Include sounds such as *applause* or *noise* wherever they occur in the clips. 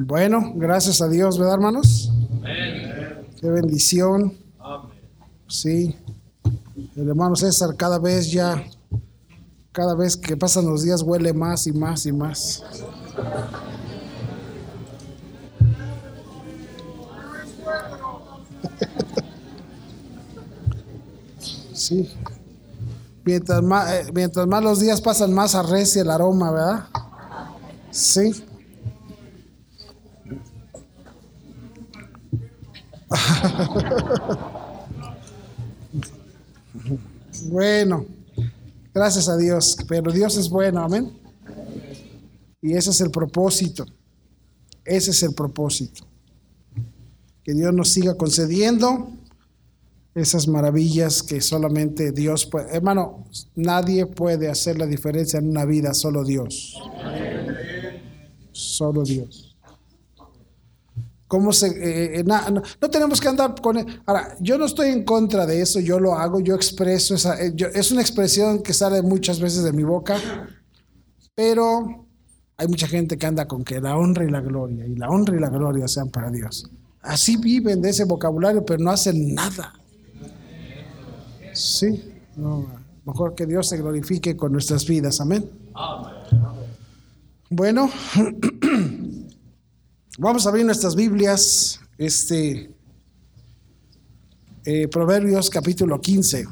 Bueno, gracias a Dios, ¿verdad, hermanos? Qué bendición. Sí. El hermano César cada vez ya, cada vez que pasan los días huele más y más y más. *laughs* Sí. Mientras más, eh, mientras más los días pasan, más arrecia el aroma, ¿verdad? Sí. *laughs* bueno, gracias a Dios, pero Dios es bueno, amén. Y ese es el propósito, ese es el propósito. Que Dios nos siga concediendo esas maravillas que solamente Dios puede. Hermano, nadie puede hacer la diferencia en una vida, solo Dios. Solo Dios. ¿Cómo se, eh, eh, no, tenemos que andar con... Ahora, yo no estoy en contra de eso, yo lo hago, yo expreso, esa, eh, es una expresión que sale muchas veces de mi boca, pero hay mucha gente que anda con que la honra y la gloria, y la honra y la gloria sean para Dios. Así viven de ese vocabulario, pero no hacen nada. Sí, mejor que Dios se glorifique con nuestras vidas, amén. Bueno. *clears throat* Vamos a abrir nuestras Biblias, este, eh, Proverbios capítulo 15.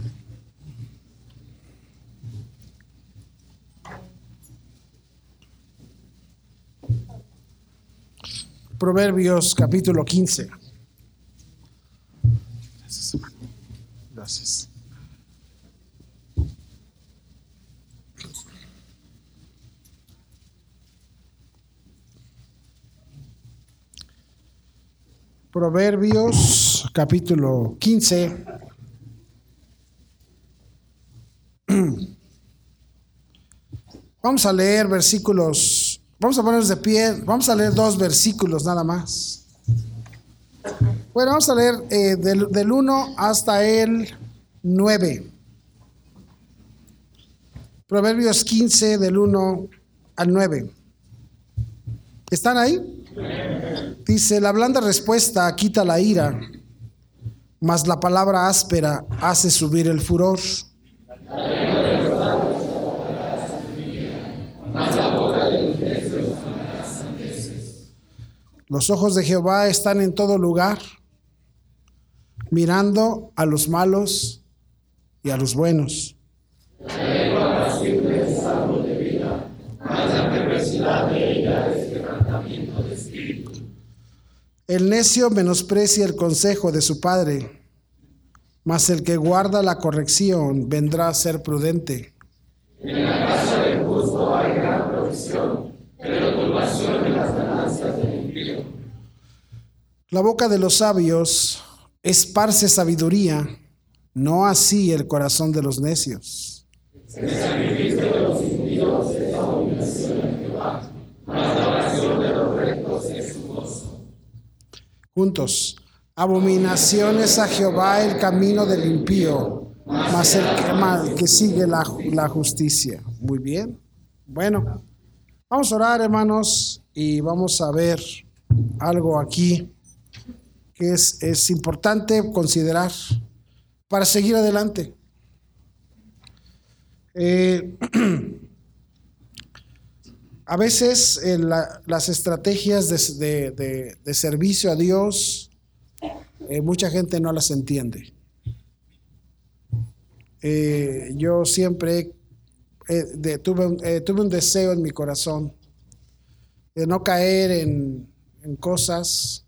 Proverbios capítulo 15. Gracias. Proverbios capítulo 15. Vamos a leer versículos, vamos a ponernos de pie, vamos a leer dos versículos nada más. Bueno, vamos a leer eh, del, del 1 hasta el 9. Proverbios 15 del 1 al 9. ¿Están ahí? Dice, la blanda respuesta quita la ira, mas la palabra áspera hace subir el furor. Los ojos de Jehová están en todo lugar, mirando a los malos y a los buenos. El necio menosprecia el consejo de su padre, mas el que guarda la corrección vendrá a ser prudente. En la casa del justo hay gran provisión, pero turbación en las ganancias del impío. La boca de los sabios esparce sabiduría, no así el corazón de los necios. El sacrificio de los impíos es abominación en Jehová, mas la oración de los rectos es su gozo. Juntos, abominaciones a Jehová el camino del impío, mas el que, que sigue la, la justicia. Muy bien. Bueno, vamos a orar, hermanos, y vamos a ver algo aquí que es, es importante considerar para seguir adelante. Eh, *clears throat* a veces eh, las estrategias de, servicio a Dios, eh, mucha gente no las entiende. yo siempre tuve, tuve, un deseo en mi corazón de no caer en, en cosas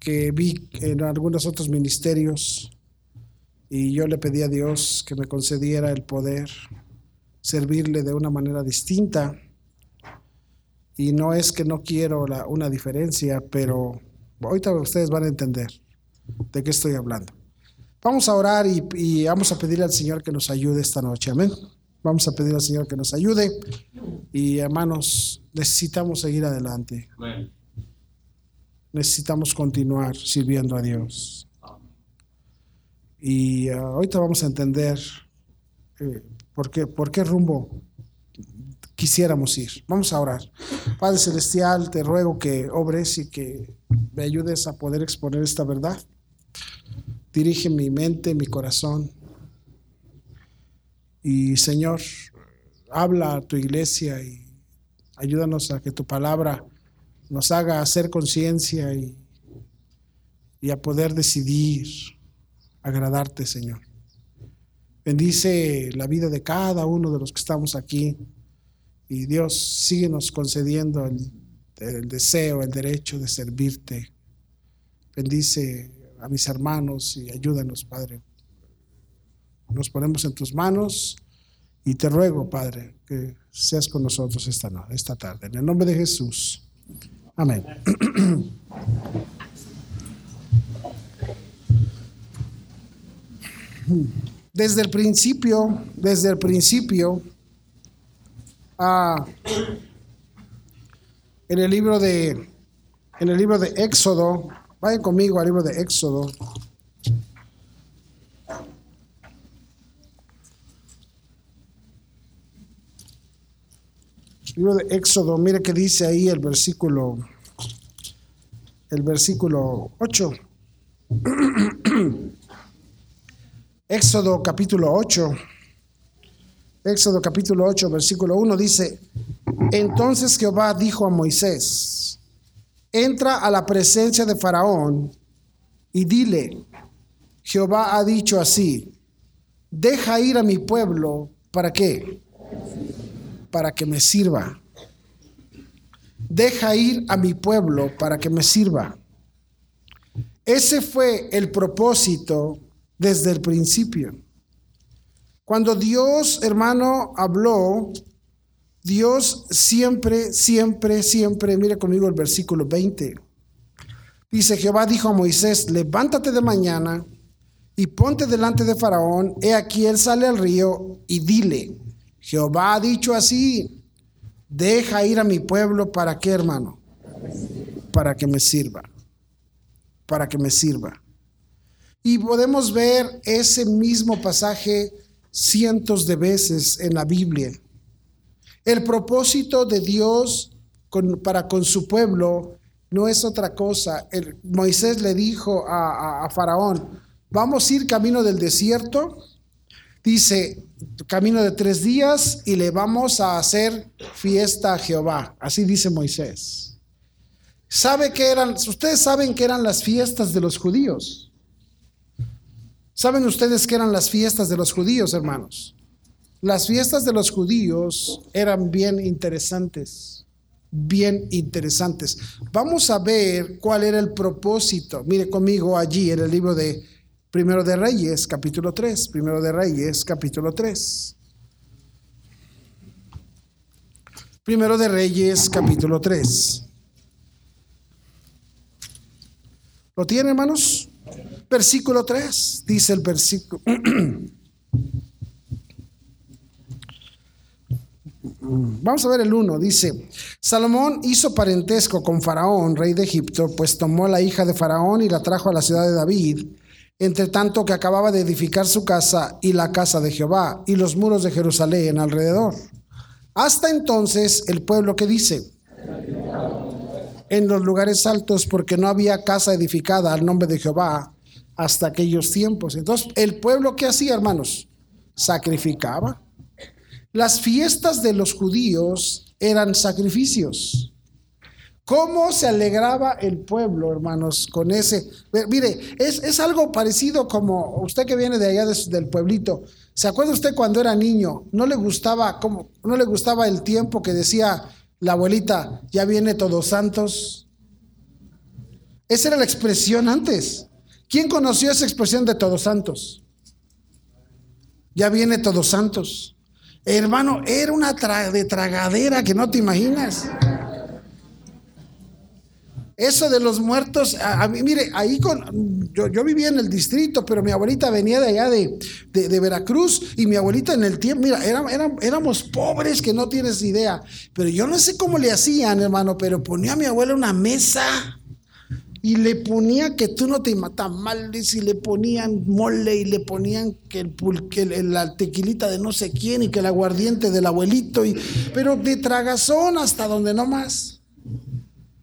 que vi en algunos otros ministerios y yo le pedí a Dios que me concediera el poder servirle de una manera distinta y no es que no quiero una diferencia, pero ahorita ustedes van a entender de qué estoy hablando. Vamos a orar y, vamos a pedirle al Señor que nos ayude esta noche. Amén. Vamos a pedir al Señor que nos ayude. Y hermanos, necesitamos seguir adelante. Necesitamos continuar sirviendo a Dios. Y uh, ahorita vamos a entender eh, por, qué, por qué rumbo quisiéramos ir. Vamos a orar. Padre Celestial, te ruego que obres y que me ayudes a poder exponer esta verdad. Dirige mi mente, mi corazón. Y Señor, habla a tu iglesia y ayúdanos a que tu palabra nos haga hacer conciencia y, y a poder decidir agradarte, Señor. Bendice la vida de cada uno de los que estamos aquí. Y Dios, síguenos concediendo el, deseo, el derecho de servirte. Bendice a mis hermanos y ayúdanos, Padre. Nos ponemos en tus manos y te ruego, Padre, que seas con nosotros esta, noche, esta tarde. En el nombre de Jesús. Amén. *clears throat* Desde el principio, desde el principio, ah, en el libro de, en el libro de Éxodo, vayan conmigo al libro de Éxodo. libro de Éxodo, mire que dice ahí el versículo, el versículo 8. *clears throat* Éxodo capítulo 8. Éxodo capítulo 8, versículo 1 dice, entonces Jehová dijo a Moisés, entra a la presencia de Faraón y dile, Jehová ha dicho así, deja ir a mi pueblo, ¿para qué? para que me sirva. Deja ir a mi pueblo para que me sirva. Ese fue el propósito desde el principio. Cuando Dios, hermano, habló, Dios siempre, siempre, siempre, mire conmigo el versículo 20. Dice, Jehová dijo a Moisés, levántate de mañana y ponte delante de Faraón, he aquí él sale al río y dile, Jehová ha dicho así, deja ir a mi pueblo para qué, hermano? Para que me sirva. Para que me sirva. Y podemos ver ese mismo pasaje cientos de veces en la Biblia. El propósito de Dios para con su pueblo no es otra cosa. Moisés le dijo a Faraón, vamos a ir camino del desierto dice, camino de tres días y le vamos a hacer fiesta a Jehová. Así dice Moisés. ¿Sabe que eran, ustedes saben que eran las fiestas de los judíos? ¿Saben ustedes que eran las fiestas de los judíos, hermanos? Las fiestas de los judíos eran bien interesantes, bien interesantes. Vamos a ver cuál era el propósito. Mire conmigo allí en el libro de Primero de Reyes, capítulo 3. Primero de Reyes, capítulo 3. Primero de Reyes, capítulo 3. ¿Lo tiene, hermanos? Versículo 3, dice el versículo. *clears throat* Vamos a ver el 1, dice, Salomón hizo parentesco con Faraón, rey de Egipto, pues tomó la hija de Faraón y la trajo a la ciudad de David entre tanto que acababa de edificar su casa y la casa de Jehová y los muros de Jerusalén alrededor. Hasta entonces el pueblo que dice, en los lugares altos, porque no había casa edificada al nombre de Jehová hasta aquellos tiempos. Entonces, el pueblo que hacía, hermanos, sacrificaba. Las fiestas de los judíos eran sacrificios. ¿Cómo se alegraba el pueblo, hermanos, con ese? Mire, es, algo parecido como usted que viene de allá del pueblito. ¿Se acuerda usted cuando era niño? No le gustaba, como, no le gustaba el tiempo que decía la abuelita, ya viene Todos Santos. Esa era la expresión antes. ¿Quién conoció esa expresión de Todos Santos? Ya viene Todos Santos. Hermano, era una de tragadera que no te imaginas. Eso de los muertos, a, mí, mire, ahí con, yo, yo, vivía en el distrito, pero mi abuelita venía de allá de, de, Veracruz y mi abuelita en el tiempo, mira, éramos pobres que no tienes idea, pero yo no sé cómo le hacían, hermano, pero ponía a mi abuela una mesa y le ponía que tú no te matas mal, y le ponían mole y le ponían que, el, que la tequilita de no sé quién y que el aguardiente del abuelito, y, pero de tragazón hasta donde no más.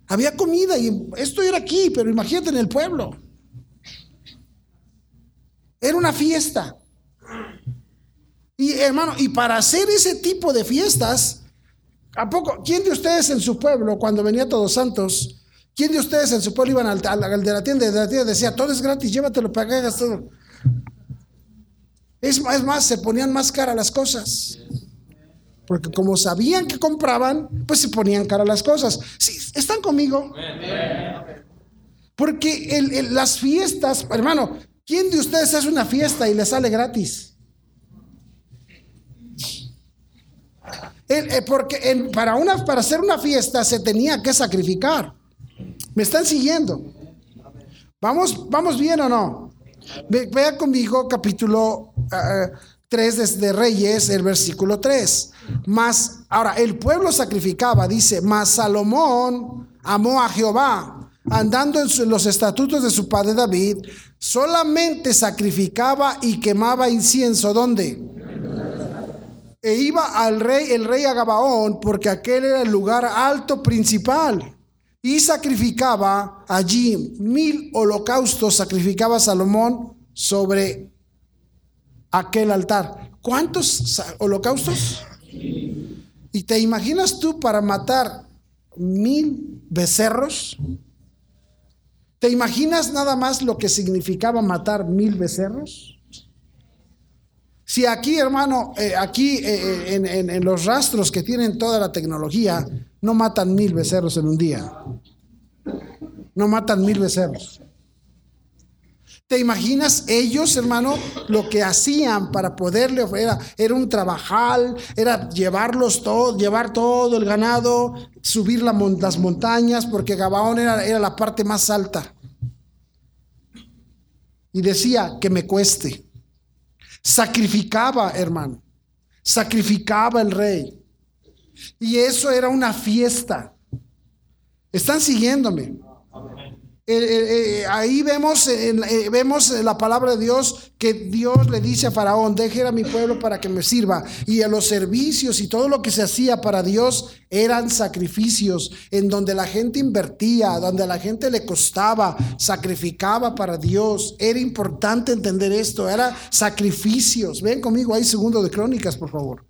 Había comida y esto era aquí, pero imagínate en el pueblo. Era una fiesta. Y hermano, y para hacer ese tipo de fiestas, ¿a poco? ¿Quién de ustedes en su pueblo, cuando venía Todos Santos, quién de ustedes en su pueblo iban al, de la tienda, de la tienda decía, todo es gratis, llévatelo para que hagas todo? Es, es más, se ponían más cara las cosas. Porque como sabían que compraban, pues se ponían cara las cosas. Sí, ¿Están conmigo? Porque las fiestas, hermano, ¿quién de ustedes hace una fiesta y le sale gratis? Eh, porque para, una, para hacer una fiesta se tenía que sacrificar. ¿Me están siguiendo? ¿Vamos, vamos bien o no? vea conmigo capítulo 3 uh, de, Reyes, el versículo 3. Más, ahora, el pueblo sacrificaba, dice, mas Salomón amó a Jehová, andando en los estatutos de su padre David, solamente sacrificaba y quemaba incienso. ¿Dónde? e iba al rey, el rey a Gabaón, porque aquel era el lugar alto principal. Y sacrificaba allí mil holocaustos, sacrificaba Salomón sobre aquel altar. ¿Cuántos holocaustos? ¿Y te imaginas tú para matar mil becerros? ¿Te imaginas nada más lo que significaba matar mil becerros? Si aquí, hermano, eh, aquí eh, eh, en, los rastros que tienen toda la tecnología, no matan mil becerros en un día. No matan mil becerros. ¿Te imaginas ellos, hermano, lo que hacían para poderle era, era un trabajal, era llevarlos todos, llevar todo el ganado, subir las montañas, porque Gabaón era la parte más alta. Y decía que me cueste. Sacrificaba, hermano. Sacrificaba el rey. Y eso era una fiesta. ¿Están siguiéndome? Eh, eh, eh, ahí vemos, vemos la palabra de Dios que Dios le dice a Faraón, deje a mi pueblo para que me sirva. Y a los servicios y todo lo que se hacía para Dios eran sacrificios en donde la gente invertía, donde la gente le costaba, sacrificaba para Dios. Era importante entender esto, era sacrificios. Ven conmigo ahí segundo de Crónicas, por favor.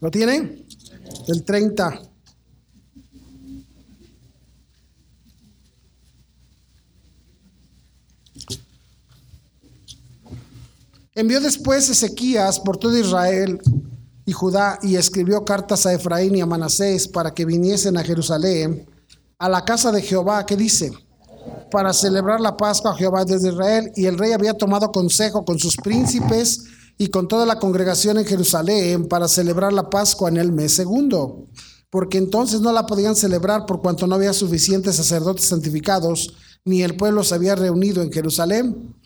¿Lo tienen? El 30. Envió después Ezequías por todo Israel y Judá y escribió cartas a Efraín y a Manasés para que viniesen a Jerusalén, a la casa de Jehová, que dice, para celebrar la Pascua a Jehová desde Israel. Y el rey había tomado consejo con sus príncipes y con toda la congregación en Jerusalén para celebrar la Pascua en el mes segundo, porque entonces no la podían celebrar por cuanto no había suficientes sacerdotes santificados, ni el pueblo se había reunido en Jerusalén.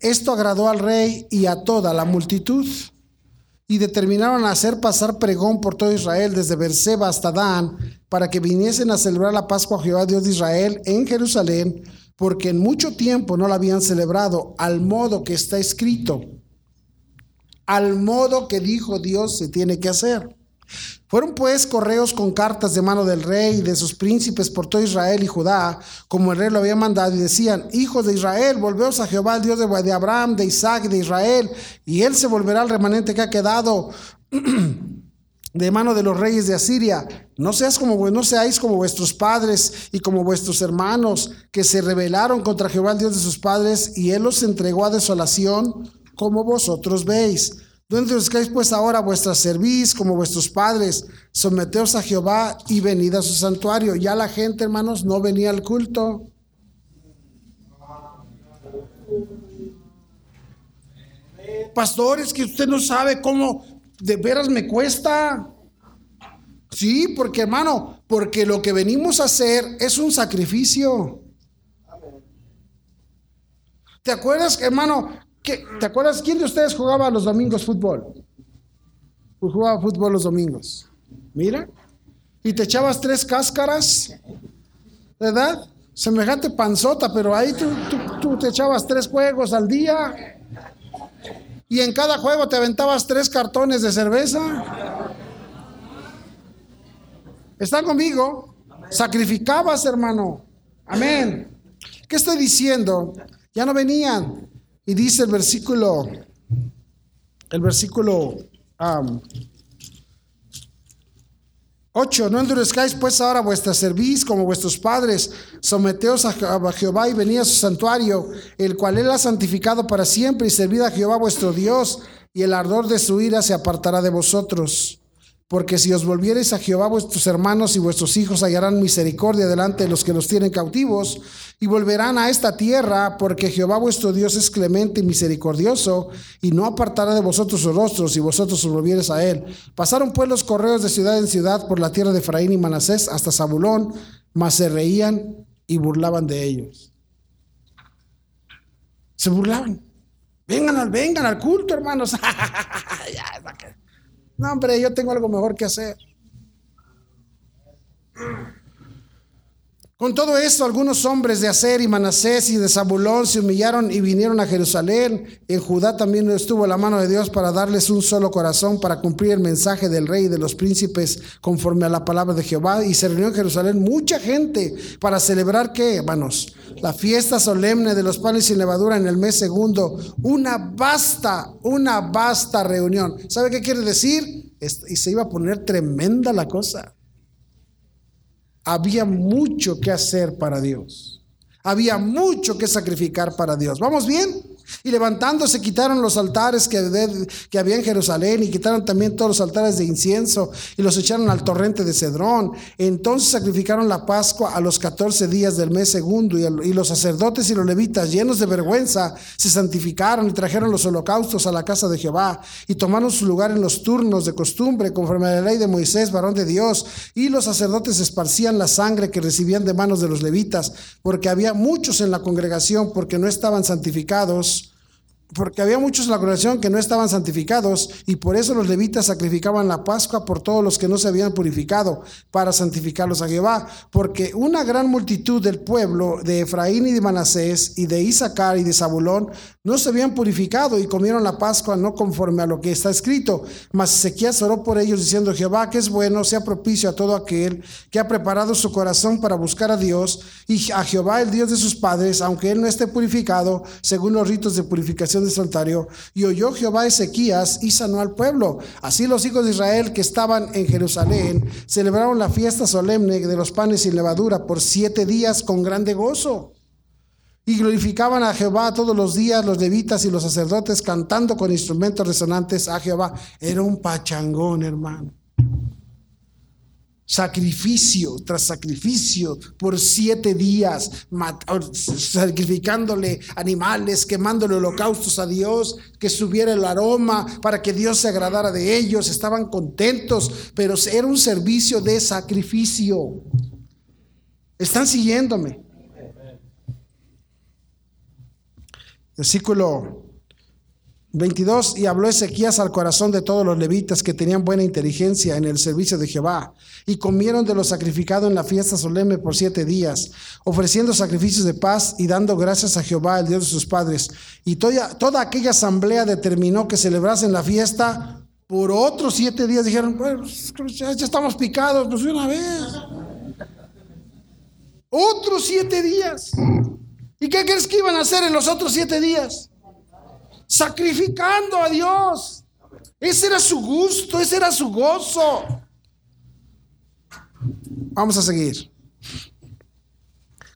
Esto agradó al rey y a toda la multitud, y determinaron hacer pasar pregón por todo Israel, desde Berseba hasta Dan, para que viniesen a celebrar la Pascua a Jehová Dios de Israel en Jerusalén, porque en mucho tiempo no la habían celebrado, al modo que está escrito al modo que dijo Dios se tiene que hacer. Fueron pues correos con cartas de mano del rey y de sus príncipes por todo Israel y Judá, como el rey lo había mandado, y decían, hijos de Israel, volveos a Jehová, el Dios de Abraham, de Isaac y de Israel, y él se volverá al remanente que ha quedado *clears throat* de mano de los reyes de Asiria. No, seas como, no seáis como vuestros padres y como vuestros hermanos, que se rebelaron contra Jehová, el Dios de sus padres, y él los entregó a desolación como vosotros veis. ¿Dónde buscáis pues ahora vuestra servis como vuestros padres? Someteos a Jehová y venid a su santuario. Ya la gente, hermanos, no venía al culto. Pastores, que usted no sabe cómo de veras me cuesta. Sí, porque hermano, porque lo que venimos a hacer es un sacrificio. ¿Te acuerdas, hermano? ¿Te acuerdas quién de ustedes jugaba los domingos fútbol? Pues jugaba fútbol los domingos. Mira. Y te echabas tres cáscaras, ¿verdad? Semejante panzota, pero ahí tú, tú te echabas tres juegos al día. Y en cada juego te aventabas tres cartones de cerveza. ¿Están conmigo? Sacrificabas, hermano. Amén. ¿Qué estoy diciendo? Ya no venían. Y dice el versículo, el versículo 8. No endurezcáis pues ahora vuestra cerviz como vuestros padres. Someteos a Jehová y venid a su santuario, el cual él ha santificado para siempre, y servid a Jehová vuestro Dios, y el ardor de su ira se apartará de vosotros. Porque si os volviereis a Jehová, vuestros hermanos y vuestros hijos hallarán misericordia delante de los que los tienen cautivos, y volverán a esta tierra, porque Jehová vuestro Dios es clemente y misericordioso, y no apartará de vosotros sus rostros, si vosotros os volviereis a él. Pasaron pues los correos de ciudad en ciudad por la tierra de Efraín y Manasés hasta Zabulón, mas se reían y burlaban de ellos. Se burlaban. Vengan al, vengan al culto, hermanos. *laughs* No, hombre, yo tengo algo mejor que hacer. Con todo esto, algunos hombres de Aser y Manasés y de Zabulón se humillaron y vinieron a Jerusalén. En Judá también estuvo la mano de Dios para darles un solo corazón para cumplir el mensaje del rey y de los príncipes conforme a la palabra de Jehová. Y se reunió en Jerusalén mucha gente para celebrar, ¿qué, hermanos? La fiesta solemne de los panes sin levadura en el mes segundo. Una vasta, una vasta reunión. ¿Sabe qué quiere decir? Y se iba a poner tremenda la cosa había mucho que hacer para Dios. Había mucho que sacrificar para Dios. ¿Vamos bien? Y levantándose quitaron los altares que, había en Jerusalén y quitaron también todos los altares de incienso y los echaron al torrente de Cedrón. Entonces sacrificaron la Pascua a los 14 días del mes segundo y, y los sacerdotes y los levitas llenos de vergüenza se santificaron y trajeron los holocaustos a la casa de Jehová y tomaron su lugar en los turnos de costumbre conforme a la ley de Moisés, varón de Dios. Y los sacerdotes esparcían la sangre que recibían de manos de los levitas porque había muchos en la congregación porque no estaban santificados porque había muchos en la congregación que no estaban santificados y por eso los levitas sacrificaban la Pascua por todos los que no se habían purificado para santificarlos a Jehová, porque una gran multitud del pueblo de Efraín y de Manasés y de Isaacar y de Zabulón no se habían purificado y comieron la Pascua no conforme a lo que está escrito. Mas Ezequías oró por ellos diciendo, Jehová, que es bueno, sea propicio a todo aquel que ha preparado su corazón para buscar a Dios y a Jehová, el Dios de sus padres, aunque él no esté purificado según los ritos de purificación de santuario. Y oyó Jehová Ezequías y sanó al pueblo. Así los hijos de Israel que estaban en Jerusalén celebraron la fiesta solemne de los panes sin levadura por siete días con grande gozo. Y glorificaban a Jehová todos los días los levitas y los sacerdotes cantando con instrumentos resonantes a Jehová. Era un pachangón, hermano. Sacrificio tras sacrificio por siete días, sacrificándole animales, quemándole holocaustos a Dios, que subiera el aroma para que Dios se agradara de ellos. Estaban contentos, pero era un servicio de sacrificio. ¿Están siguiéndome? Versículo 22. Y habló Ezequías al corazón de todos los levitas que tenían buena inteligencia en el servicio de Jehová. Y comieron de lo sacrificado en la fiesta solemne por siete días, ofreciendo sacrificios de paz y dando gracias a Jehová, el Dios de sus padres. Y toda, aquella asamblea determinó que celebrasen la fiesta por otros siete días. Dijeron, pues ya, ya estamos picados, pues una vez. Otros siete días. ¿Y qué crees que iban a hacer en los otros siete días? Sacrificando a Dios. Ese era su gusto, ese era su gozo. Vamos a seguir.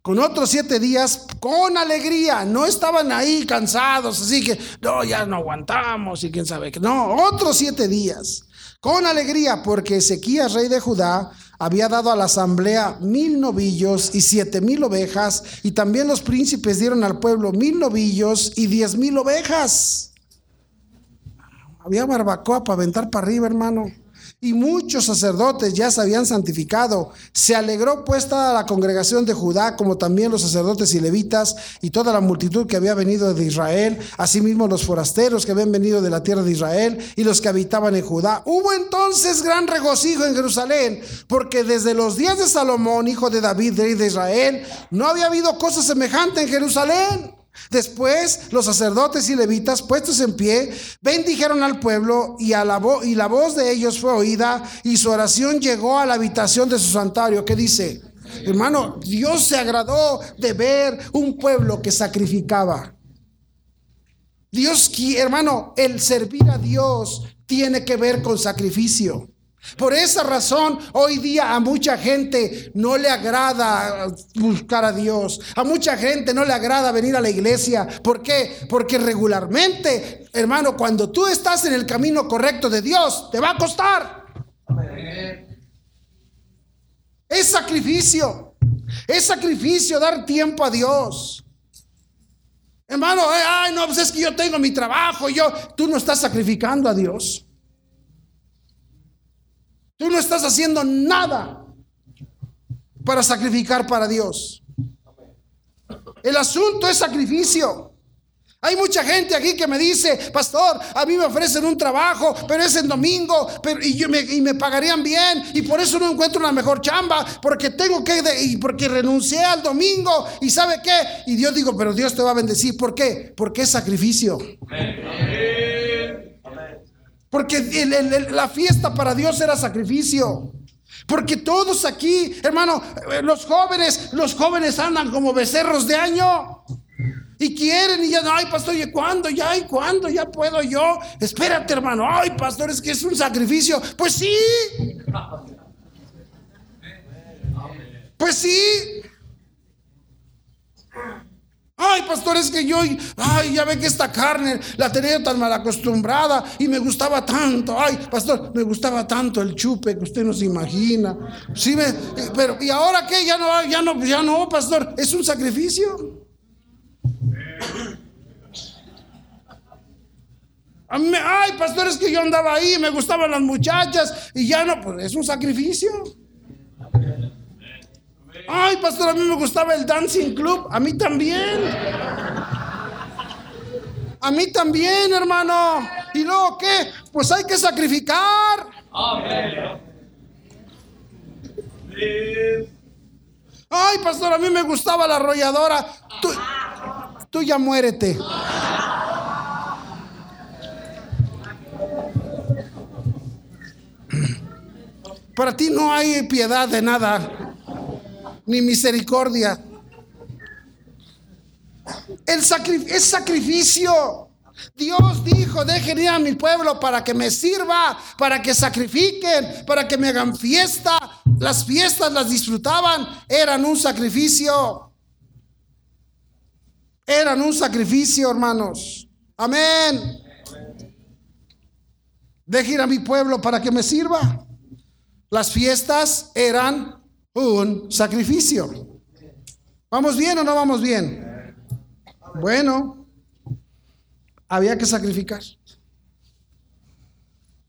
Con otros siete días, con alegría, no estaban ahí cansados, así que, no, ya no aguantamos y quién sabe qué. No, otros siete días, con alegría, porque Ezequías, rey de Judá, había dado a la asamblea mil novillos y siete mil ovejas, y también los príncipes dieron al pueblo mil novillos y diez mil ovejas. Había barbacoa para aventar para arriba, hermano. Y muchos sacerdotes ya se habían santificado. Se alegró pues toda la congregación de Judá, como también los sacerdotes y levitas, y toda la multitud que había venido de Israel, asimismo los forasteros que habían venido de la tierra de Israel y los que habitaban en Judá. Hubo entonces gran regocijo en Jerusalén, porque desde los días de Salomón, hijo de David, rey de Israel, no había habido cosa semejante en Jerusalén. Después los sacerdotes y levitas, puestos en pie, bendijeron al pueblo y, y la voz de ellos fue oída y su oración llegó a la habitación de su santuario. ¿Qué dice? Hermano, Dios se agradó de ver un pueblo que sacrificaba. Dios, hermano, el servir a Dios tiene que ver con sacrificio. Por esa razón, hoy día a mucha gente no le agrada buscar a Dios. A mucha gente no le agrada venir a la iglesia. ¿Por qué? Porque regularmente, hermano, cuando tú estás en el camino correcto de Dios, te va a costar. Es sacrificio. Es sacrificio dar tiempo a Dios. Hermano, ay, no, pues es que yo tengo mi trabajo, yo, tú no estás sacrificando a Dios. Tú no estás haciendo nada para sacrificar para Dios. El asunto es sacrificio. Hay mucha gente aquí que me dice, pastor, a mí me ofrecen un trabajo, pero es en domingo, y, me, y me pagarían bien, y por eso no encuentro una mejor chamba, porque tengo que, y porque renuncié al domingo, y sabe qué, y Dios digo, pero Dios te va a bendecir, ¿por qué? Porque es sacrificio. Porque la fiesta para Dios era sacrificio. Porque todos aquí, hermano, eh, los jóvenes, los jóvenes andan como becerros de año. Y quieren y ya no, ay pastor, ¿y cuándo? Ya, ¿y cuándo? Ya puedo yo. Espérate, hermano. Ay, pastor, es que es un sacrificio. Pues sí. Pues sí. Ay, pastor, es que yo, ay, ya ve que esta carne la tenía tan mal acostumbrada y me gustaba tanto. Ay, pastor, me gustaba tanto el chupe que usted no se imagina. Sí, me, pero ¿y ahora qué? Ya no, ya no, ya no, pastor, es un sacrificio. Ay, pastor, es que yo andaba ahí, me gustaban las muchachas y ya no, pues es un sacrificio. Ay, pastor, a mí me gustaba el Dancing Club. A mí también. A mí también, hermano. ¿Y luego qué? Pues hay que sacrificar. Ay, pastor, a mí me gustaba la arrolladora. Tú, tú ya muérete. Para ti no hay piedad de nada ni misericordia. El es sacrificio. Dios dijo, dejen ir a mi pueblo para que me sirva, para que sacrifiquen, para que me hagan fiesta. Las fiestas las disfrutaban, eran un sacrificio. Eran un sacrificio, hermanos. Amén. Dejen ir a mi pueblo para que me sirva. Las fiestas eran un sacrificio. ¿Vamos bien o no vamos bien? Bueno, había que sacrificar.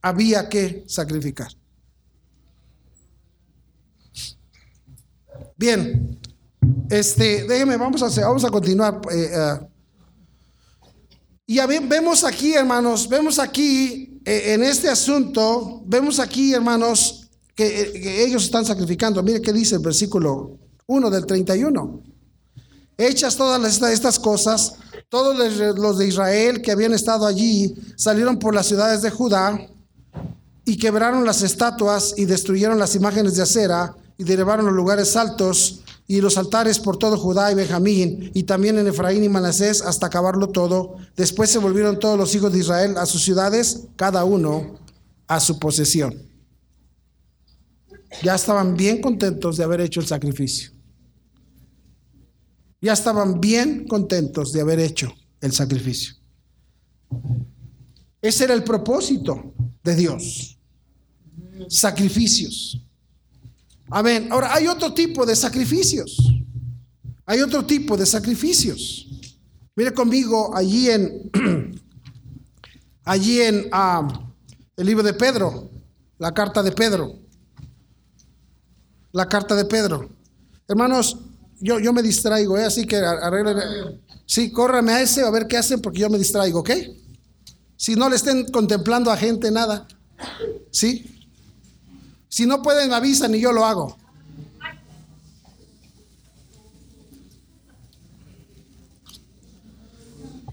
Había que sacrificar. Bien, este, déjeme, vamos a hacer, vamos a continuar. Eh, eh. y vemos aquí, hermanos, vemos aquí eh, en este asunto, vemos aquí, hermanos, que, ellos están sacrificando. Mire qué dice el versículo 1 del 31. Hechas todas estas cosas, todos los de Israel que habían estado allí salieron por las ciudades de Judá y quebraron las estatuas y destruyeron las imágenes de acera y derribaron los lugares altos y los altares por todo Judá y Benjamín y también en Efraín y Manasés hasta acabarlo todo. Después se volvieron todos los hijos de Israel a sus ciudades, cada uno a su posesión ya estaban bien contentos de haber hecho el sacrificio. Ya estaban bien contentos de haber hecho el sacrificio. Ese era el propósito de Dios. Sacrificios. Amén. Ahora hay otro tipo de sacrificios. Hay otro tipo de sacrificios. Mire conmigo allí en *clears throat* allí en ah, el libro de Pedro, la carta de Pedro. La carta de Pedro. Hermanos, yo, yo me distraigo, ¿eh? así que arreglen. Sí, córrame a ese a ver qué hacen porque yo me distraigo, ¿ok? Si no le estén contemplando a gente, nada. ¿Sí? Si no pueden, avisan y yo lo hago.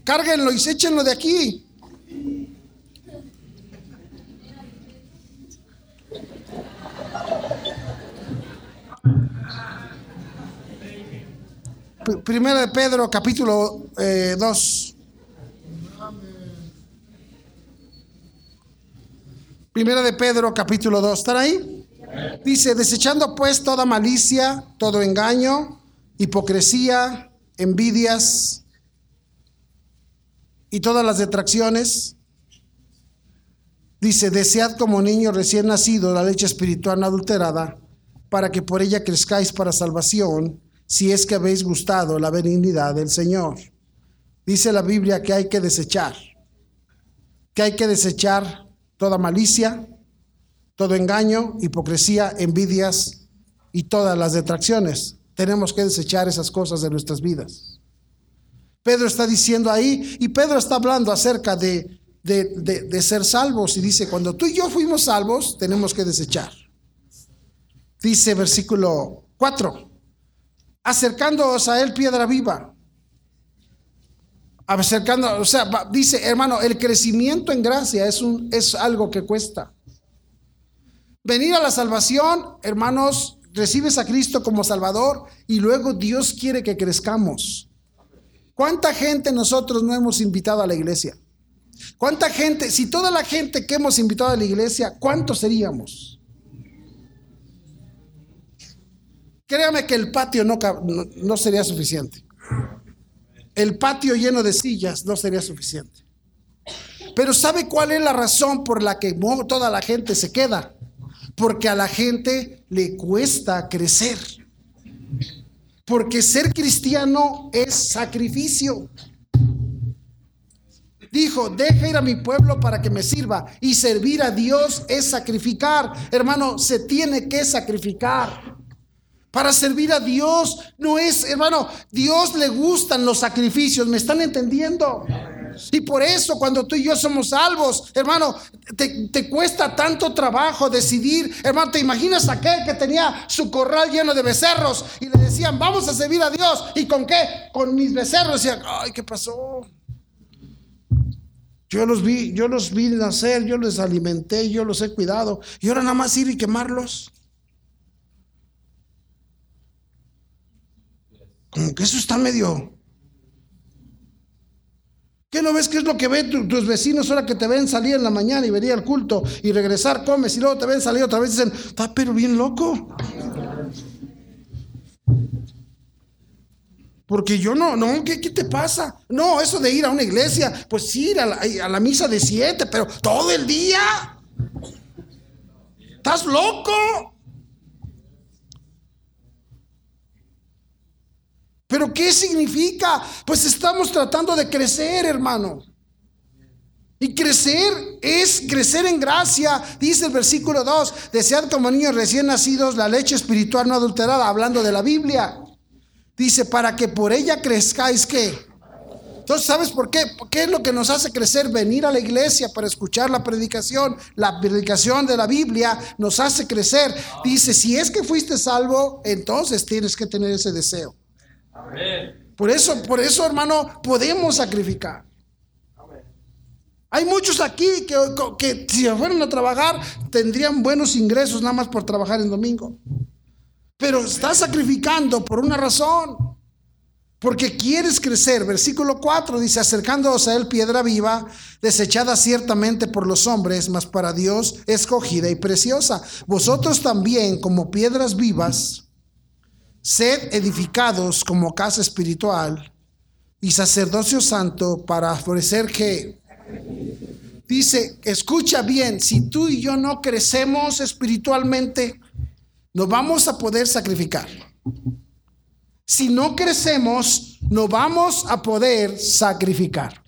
Cárguenlo y échenlo de aquí. Primera de Pedro, capítulo 2. Eh, Primera de Pedro, capítulo 2. ¿Están ahí? Dice, desechando pues toda malicia, todo engaño, hipocresía, envidias y todas las detracciones. Dice, desead como niño recién nacido la leche espiritual no adulterada, para que por ella crezcáis para salvación, si es que habéis gustado la benignidad del Señor. Dice la Biblia que hay que desechar, que hay que desechar toda malicia, todo engaño, hipocresía, envidias y todas las detracciones. Tenemos que desechar esas cosas de nuestras vidas. Pedro está diciendo ahí, y Pedro está hablando acerca de, de, ser salvos, y dice, cuando tú y yo fuimos salvos, tenemos que desechar. Dice versículo 4, acercándoos a él piedra viva, acercando, o sea, dice, hermano, el crecimiento en gracia es, un, es algo que cuesta. Venir a la salvación, hermanos, recibes a Cristo como Salvador y luego Dios quiere que crezcamos. ¿Cuánta gente nosotros no hemos invitado a la iglesia? ¿Cuánta gente, si toda la gente que hemos invitado a la iglesia, cuántos seríamos? Créame que el patio no, no sería suficiente el patio lleno de sillas no sería suficiente. Pero ¿sabe cuál es la razón por la que toda la gente se queda? Porque a la gente le cuesta crecer. Porque ser cristiano es sacrificio. Dijo, deja ir a mi pueblo para que me sirva. Y servir a Dios es sacrificar. Hermano, se tiene que sacrificar. Para servir a Dios no es, hermano, Dios le gustan los sacrificios, ¿me están entendiendo? Y por eso cuando tú y yo somos salvos, hermano, te, cuesta tanto trabajo decidir. Hermano, ¿te imaginas aquel que tenía su corral lleno de becerros y le decían, vamos a servir a Dios? ¿Y con qué? Con mis becerros. Decían, ay, ¿qué pasó? Yo los vi, yo los vi nacer, yo los alimenté, yo los he cuidado. Y ahora nada más ir y quemarlos. Como que eso está medio. ¿Qué no ves qué es lo que ven tus vecinos ahora que te ven salir en la mañana y venir al culto y regresar, comes y luego te ven salir otra vez y dicen, está pero bien loco? Porque yo no, no, ¿qué, ¿qué, te pasa? No, eso de ir a una iglesia, pues ir a la, a la misa de siete, pero todo el día. ¿Estás loco? ¿Pero qué significa? Pues estamos tratando de crecer, hermano. Y crecer es crecer en gracia, dice el versículo 2, desead como niños recién nacidos la leche espiritual no adulterada, hablando de la Biblia. Dice, para que por ella crezcáis que. Entonces, ¿sabes por qué? ¿Qué es lo que nos hace crecer? Venir a la iglesia para escuchar la predicación. La predicación de la Biblia nos hace crecer. Dice, si es que fuiste salvo, entonces tienes que tener ese deseo. Por eso, por eso, hermano, podemos sacrificar. Hay muchos aquí que, que si fueran a trabajar tendrían buenos ingresos nada más por trabajar en domingo. Pero estás sacrificando por una razón. Porque quieres crecer. Versículo 4 dice, acercándoos a él piedra viva, desechada ciertamente por los hombres, mas para Dios escogida y preciosa. Vosotros también como piedras vivas Sed edificados como casa espiritual y sacerdocio santo para ofrecer que... Dice, escucha bien, si tú y yo no crecemos espiritualmente, no vamos a poder sacrificar. Si no crecemos, no vamos a poder sacrificar.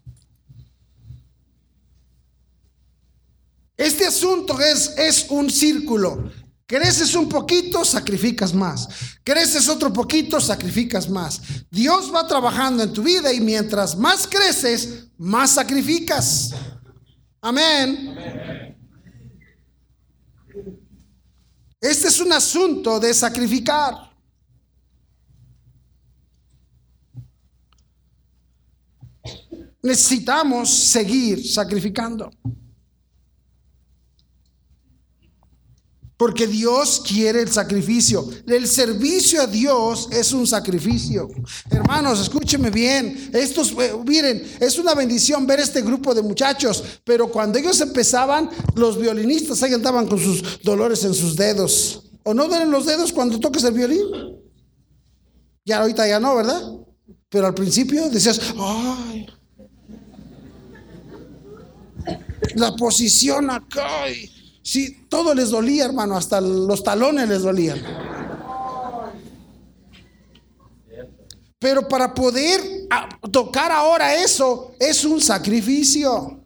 Este asunto es, es un círculo. Creces un poquito, sacrificas más. Creces otro poquito, sacrificas más. Dios va trabajando en tu vida y mientras más creces, más sacrificas. Amén. Este es un asunto de sacrificar. Necesitamos seguir sacrificando. Porque Dios quiere el sacrificio. El servicio a Dios es un sacrificio. Hermanos, escúcheme bien. Estos, eh, miren, es una bendición ver este grupo de muchachos. Pero cuando ellos empezaban, los violinistas ahí andaban con sus dolores en sus dedos. ¿O no duelen los dedos cuando toques el violín? Ya ahorita ya no, ¿verdad? Pero al principio decías, ay. La posición acá. Sí, todo les dolía, hermano, hasta los talones les dolían. Pero para poder tocar ahora eso es un sacrificio.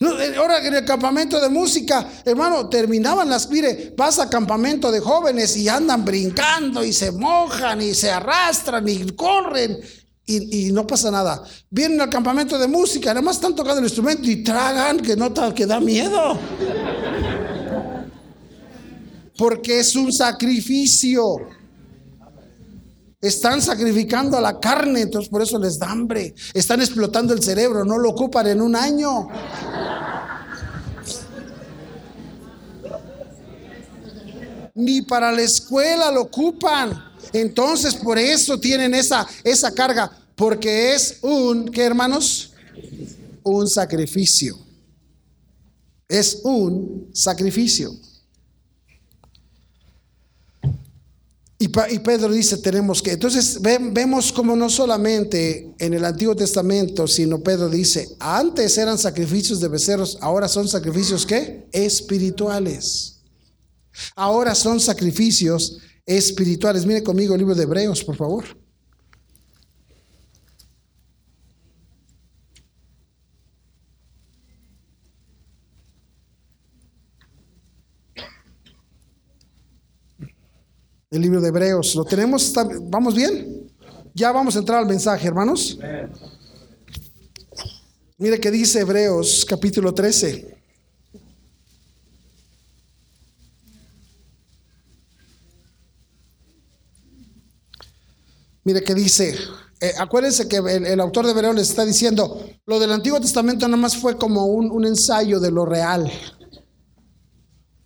Eh, ahora en el campamento de música, hermano, terminaban las, mire, vas a campamento de jóvenes y andan brincando y se mojan y se arrastran y corren y, no pasa nada. Vienen al campamento de música, nada más están tocando el instrumento y tragan que no que da miedo. Porque es un sacrificio. Están sacrificando a la carne, entonces por eso les da hambre. Están explotando el cerebro, no lo ocupan en un año. Ni para la escuela lo ocupan. Entonces, por eso tienen esa, esa carga, porque es un, ¿qué hermanos? Un sacrificio. Es un sacrificio. Y, Pedro dice, tenemos que, entonces vemos como no solamente en el Antiguo Testamento, sino Pedro dice, antes eran sacrificios de becerros, ahora son sacrificios ¿qué? Espirituales. Ahora son sacrificios espirituales. Mire conmigo el libro de Hebreos, por favor. El libro de Hebreos. ¿Lo tenemos? ¿Vamos bien? Ya vamos a entrar al mensaje, hermanos. Mire que dice Hebreos capítulo 13. Mire que dice, eh, acuérdense que el, autor de Hebreos les está diciendo, lo del Antiguo Testamento nada más fue como un, ensayo de lo real.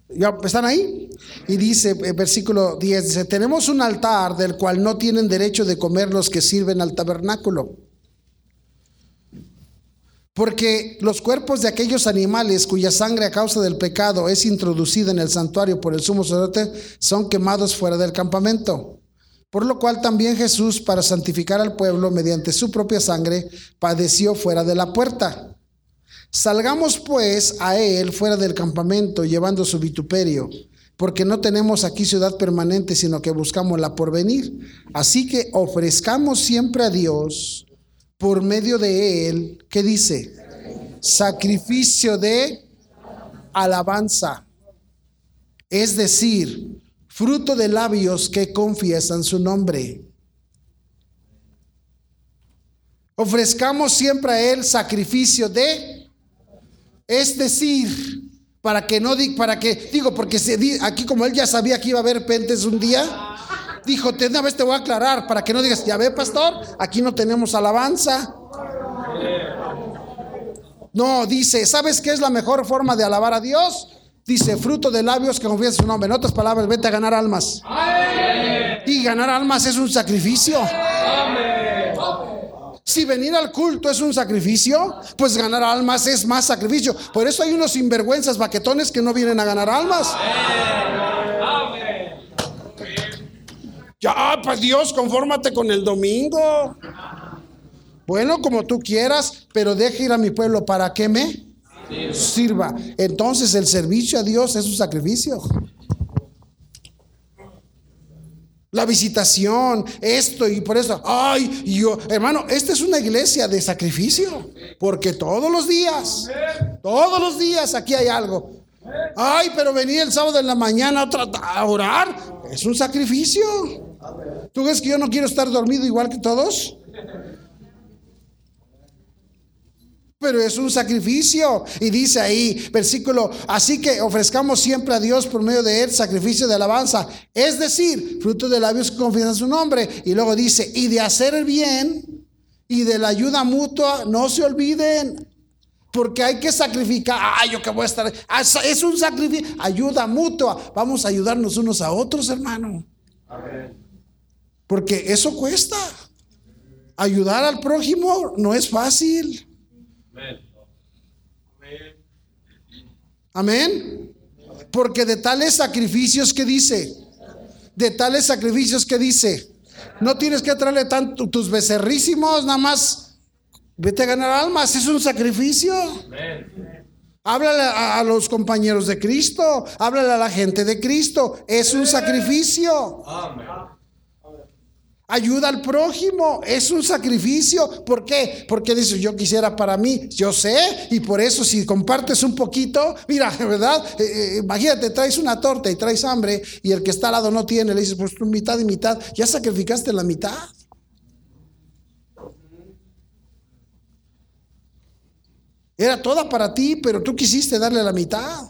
¿Ya están ahí? Y dice, eh, versículo 10, dice, tenemos un altar del cual no tienen derecho de comer los que sirven al tabernáculo. Porque los cuerpos de aquellos animales cuya sangre a causa del pecado es introducida en el santuario por el sumo sacerdote son quemados fuera del campamento. Por lo cual también Jesús, para santificar al pueblo mediante su propia sangre, padeció fuera de la puerta. Salgamos pues a él fuera del campamento, llevando su vituperio, porque no tenemos aquí ciudad permanente, sino que buscamos la porvenir. Así que ofrezcamos siempre a Dios por medio de él, ¿qué dice? Sacrificio de alabanza. Es decir, fruto de labios que confiesan su nombre. Ofrezcamos siempre a Él sacrificio de, es decir, para que no diga, para que, digo, porque se, aquí como Él ya sabía que iba a haber pentes un día, dijo, una vez te voy a aclarar, para que no digas, ya ve, pastor, aquí no tenemos alabanza. No, dice, ¿sabes qué es la mejor forma de alabar a Dios? Dice, fruto de labios que confiesan su nombre. En otras palabras, vete a ganar almas. Y ganar almas es un sacrificio. Si venir al culto es un sacrificio, pues ganar almas es más sacrificio. Por eso hay unos sinvergüenzas baquetones que no vienen a ganar almas. Ya, pues Dios, confórmate con el domingo. Bueno, como tú quieras, pero deje ir a mi pueblo para que me sirva. Entonces el servicio a Dios es un sacrificio. La visitación, esto y por eso, ay, yo, hermano, esta es una iglesia de sacrificio, porque todos los días, Todos los días aquí hay algo. Ay, pero venía el sábado en la mañana a orar. Es un sacrificio. ¿Tú ves que yo no quiero estar dormido igual que todos? Pero es un sacrificio. Y dice ahí, versículo, así que ofrezcamos siempre a Dios por medio de él sacrificio de alabanza. Es decir, fruto de labios que confiesan su nombre. Y luego dice, y de hacer el bien y de la ayuda mutua, no se olviden. Porque hay que sacrificar. Ay, yo que voy a estar. Ah, es un sacrificio. Ayuda mutua. Vamos a ayudarnos unos a otros, hermano. Porque eso cuesta. Ayudar al prójimo no es fácil. Amén. Porque de tales sacrificios que dice, de tales sacrificios que dice, no tienes que traerle tanto tus becerrísimos, nada más vete a ganar almas, es un sacrificio. Háblale a, los compañeros de Cristo, háblale a la gente de Cristo, es un sacrificio. Amén. Ayuda al prójimo, es un sacrificio. ¿Por qué? Porque dice, yo quisiera para mí, yo sé, y por eso si compartes un poquito, mira, *laughs* ¿verdad? Eh, eh, imagínate, traes una torta y traes hambre y el que está al lado no tiene, le dices, pues mitad y mitad, ya sacrificaste la mitad. Era toda para ti, pero tú quisiste darle la mitad.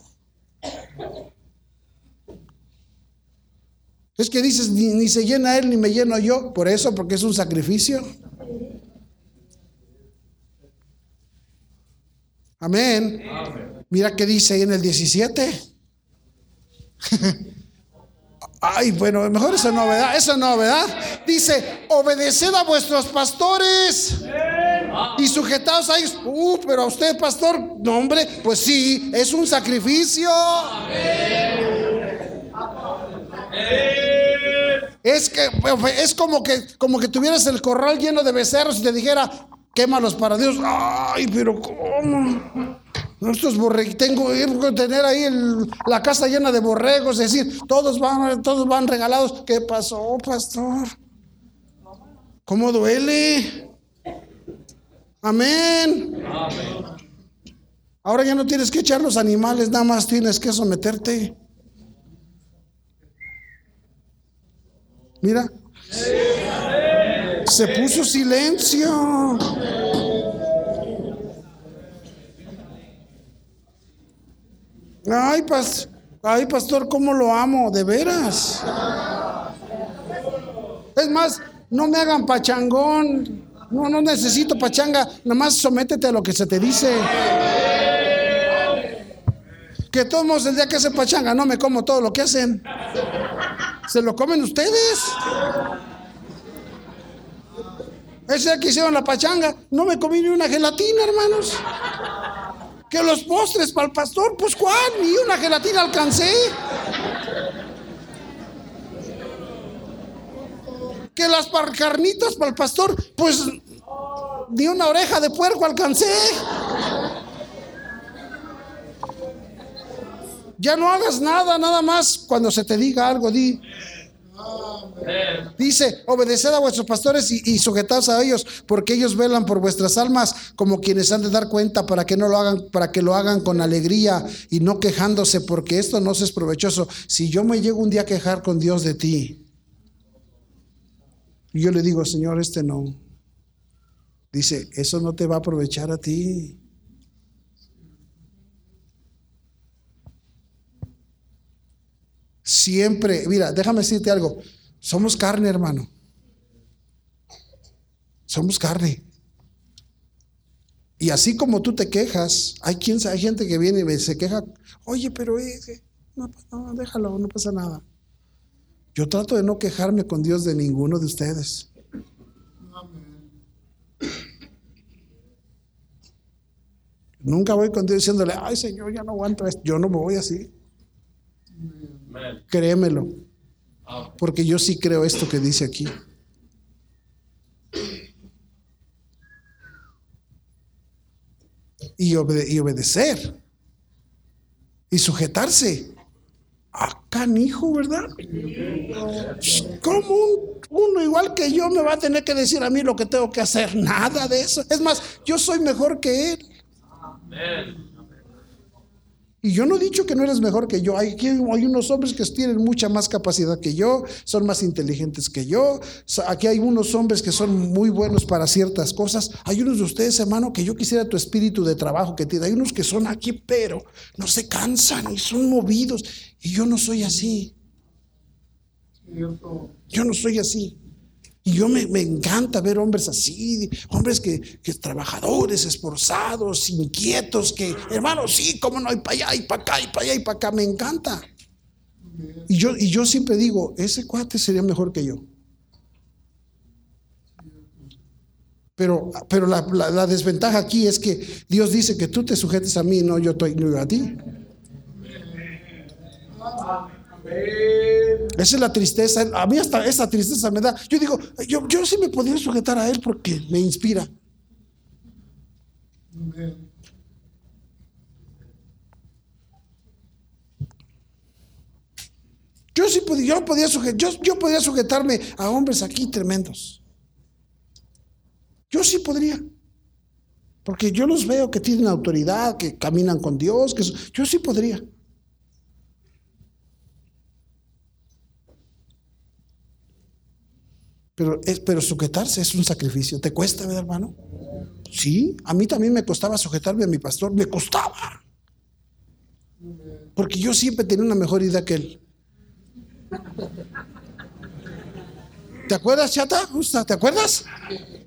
Es que dices, ni, se llena él ni me lleno yo, por eso, porque es un sacrificio. Amén. Mira qué dice ahí en el 17. *laughs* Ay, bueno, mejor eso no, ¿verdad? Eso no, ¿verdad? Dice, obedeced a vuestros pastores y sujetaos a ellos. Uh, pero a usted, pastor, no, hombre, pues sí, es un sacrificio. Es que es como que como que tuvieras el corral lleno de becerros y te dijera, quémalos para Dios. Ay, pero ¿cómo? Estos borregos, tengo que tener ahí la casa llena de borregos, es decir, todos van, todos van regalados. ¿Qué pasó, pastor? ¿Cómo duele? Amén. Ahora ya no tienes que echar los animales, nada más tienes que someterte. Mira. Se puso silencio. Ay, ay, pastor, cómo lo amo, de veras. Es más, no me hagan pachangón. No, no necesito pachanga. Nada más sométete a lo que se te dice. Que todos el día que hace pachanga no me como todo lo que hacen. ¿Se lo comen ustedes? Ese día que hicieron la pachanga, no me comí ni una gelatina, hermanos. Que los postres para el pastor, pues cuál, ni una gelatina alcancé. Que las carnitas para el pastor, pues ni una oreja de puerco alcancé. Ya no hagas nada, nada más. Cuando se te diga algo, di. Dice, obedeced a vuestros pastores y, sujetaos a ellos, porque ellos velan por vuestras almas como quienes han de dar cuenta para que no lo hagan, para que lo hagan con alegría y no quejándose, porque esto no es provechoso. Si yo me llego un día a quejar con Dios de ti, yo le digo, Señor, este no. Dice, eso no te va a aprovechar a ti. Siempre, mira, déjame decirte algo. Somos carne, hermano. Somos carne. Y así como tú te quejas, hay quien hay gente que viene y se queja, oye, pero no, no, déjalo, no pasa nada. Yo trato de no quejarme con Dios de ninguno de ustedes. Nunca voy con Dios diciéndole, ay Señor, ya no aguanto esto. Yo no me voy así. Créemelo. Porque yo sí creo esto que dice aquí. Y, obedecer. Y sujetarse. Acá, hijo, ¿verdad? ¿Cómo uno igual que yo me va a tener que decir a mí lo que tengo que hacer? Nada de eso. Es más, yo soy mejor que él. Y yo no he dicho que no eres mejor que yo. Hay, hay unos hombres que tienen mucha más capacidad que yo, son más inteligentes que yo. Aquí hay unos hombres que son muy buenos para ciertas cosas. Hay unos de ustedes, hermano, que yo quisiera tu espíritu de trabajo que tiene. Hay unos que son aquí, pero no se cansan y son movidos. Y yo no soy así. Yo no soy así. Y yo me, encanta ver hombres así, hombres que, que, trabajadores, esforzados, inquietos, que, hermano, sí, cómo no, hay para allá, y para acá, y para allá, y para acá, me encanta. Y yo, y yo siempre digo, ese cuate sería mejor que yo. Pero, pero la, la, desventaja aquí es que Dios dice que tú te sujetes a mí, no yo estoy a ti. Esa es la tristeza. A mí hasta esa tristeza me da. Yo digo, yo, yo sí me podría sujetar a él porque me inspira. Yo sí podía, yo podía, yo, yo podía sujetarme a hombres aquí tremendos. Yo sí podría. Porque yo los veo que tienen autoridad, que caminan con Dios, que yo sí podría. Pero, es, pero sujetarse es un sacrificio. ¿Te cuesta, ¿verdad, hermano? Sí, a mí también me costaba sujetarme a mi pastor, me costaba. Porque yo siempre tenía una mejor idea que él. ¿Te acuerdas, chata? ¿Te acuerdas?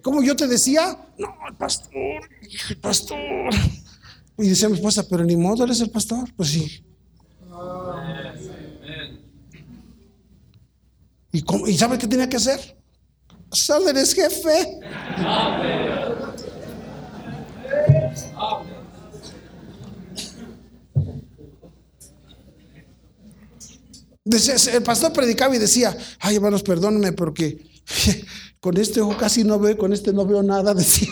Como yo te decía, no, el pastor, el pastor. Y decía mi esposa, pero ni modo, él es el pastor. Pues sí. ¿Y, cómo, ¿Y sabe qué tenía que hacer? Solo eres jefe. el pastor predicaba y decía, ay hermanos, perdónenme porque *laughs* con este ojo casi no veo, con este no veo nada, *laughs* decía.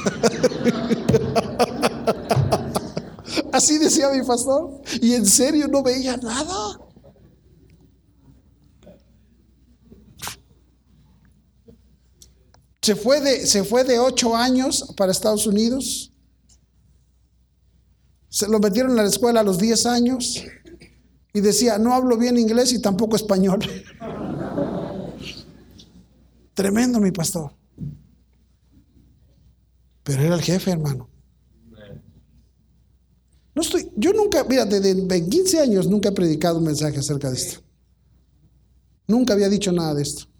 Así decía mi pastor. Y en serio no veía nada. Se fue de, se fue de ocho años para Estados Unidos. Se lo metieron a la escuela a los diez años y decía, no hablo bien inglés y tampoco español. *laughs* Tremendo mi pastor. Pero era el jefe, hermano. No estoy, yo nunca, mira, desde 15 años nunca he predicado un mensaje acerca de esto. Nunca había dicho nada de esto.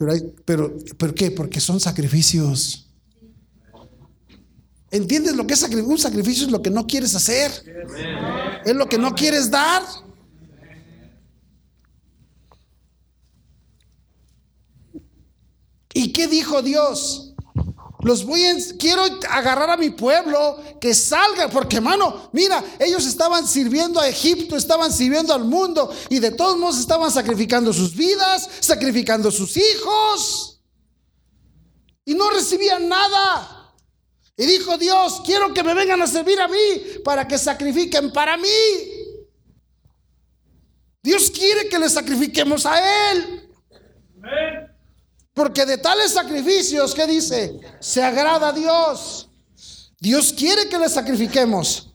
Pero, pero, ¿Por qué? Porque son sacrificios. ¿Entiendes lo que es? Un sacrificio es lo que no quieres hacer. Es lo que no quieres dar. ¿Y qué dijo Dios? Los voy a, quiero agarrar a mi pueblo que salga, porque hermano, mira, ellos estaban sirviendo a Egipto, estaban sirviendo al mundo y de todos modos estaban sacrificando sus vidas, sacrificando sus hijos y no recibían nada. Y dijo Dios, quiero que me vengan a servir a mí para que sacrifiquen para mí. Dios quiere que le sacrifiquemos a Él. Porque de tales sacrificios, ¿qué dice? Se agrada a Dios. Dios quiere que le sacrifiquemos.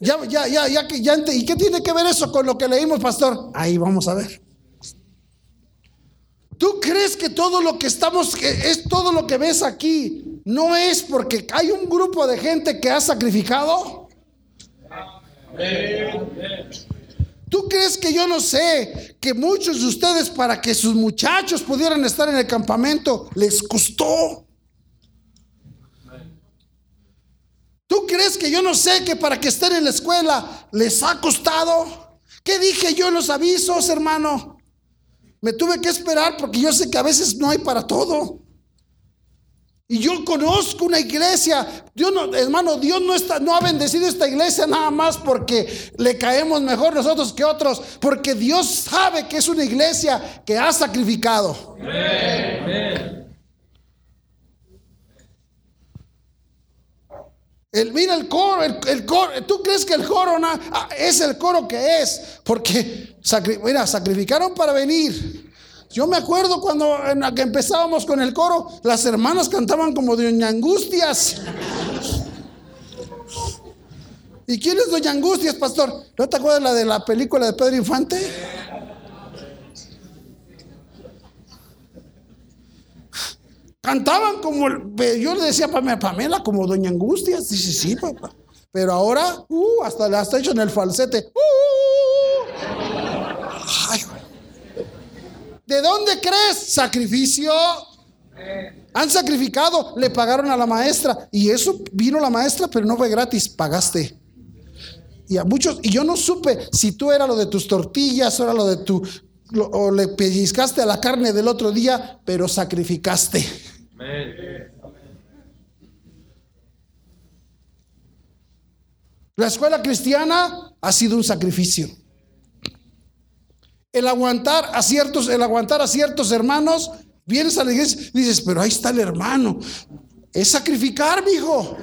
Ya, ya, ya, ya, ya, ¿y qué tiene que ver eso con lo que leímos, pastor? Ahí vamos a ver. ¿Tú crees que todo lo que estamos, es todo lo que ves aquí, no es porque hay un grupo de gente que ha sacrificado? ¿Tú crees que yo no sé que muchos de ustedes para que sus muchachos pudieran estar en el campamento les costó? ¿Tú crees que yo no sé que para que estén en la escuela les ha costado? ¿Qué dije yo en los avisos, hermano? Me tuve que esperar porque yo sé que a veces no hay para todo. Y yo conozco una iglesia, Dios no, hermano, Dios no, está, no ha bendecido esta iglesia nada más porque le caemos mejor nosotros que otros, porque Dios sabe que es una iglesia que ha sacrificado. El, mira el coro, el, coro, ¿tú crees que el coro ah, es el coro que es? Porque mira, sacrificaron para venir. Yo me acuerdo cuando en que empezábamos con el coro, las hermanas cantaban como de angustias. ¿Y quién es Doña Angustias, pastor? ¿No te acuerdas la de la película de Pedro Infante? Cantaban como, yo le decía a Pamela como Doña Angustias. Dice, sí, papá. Pero ahora, uh, hasta le hasta hecho en el falsete. Uh, ¿De dónde crees? Sacrificio. Han sacrificado, le pagaron a la maestra. Y eso vino la maestra, pero no fue gratis, pagaste. Y a muchos, y yo no supe si tú era lo de tus tortillas, o era lo de tu, o le pellizcaste a la carne del otro día, pero sacrificaste. La escuela cristiana ha sido un sacrificio. El aguantar a ciertos, el aguantar a ciertos hermanos, vienes a la iglesia y dices, pero ahí está el hermano. Es sacrificar, mi hijo.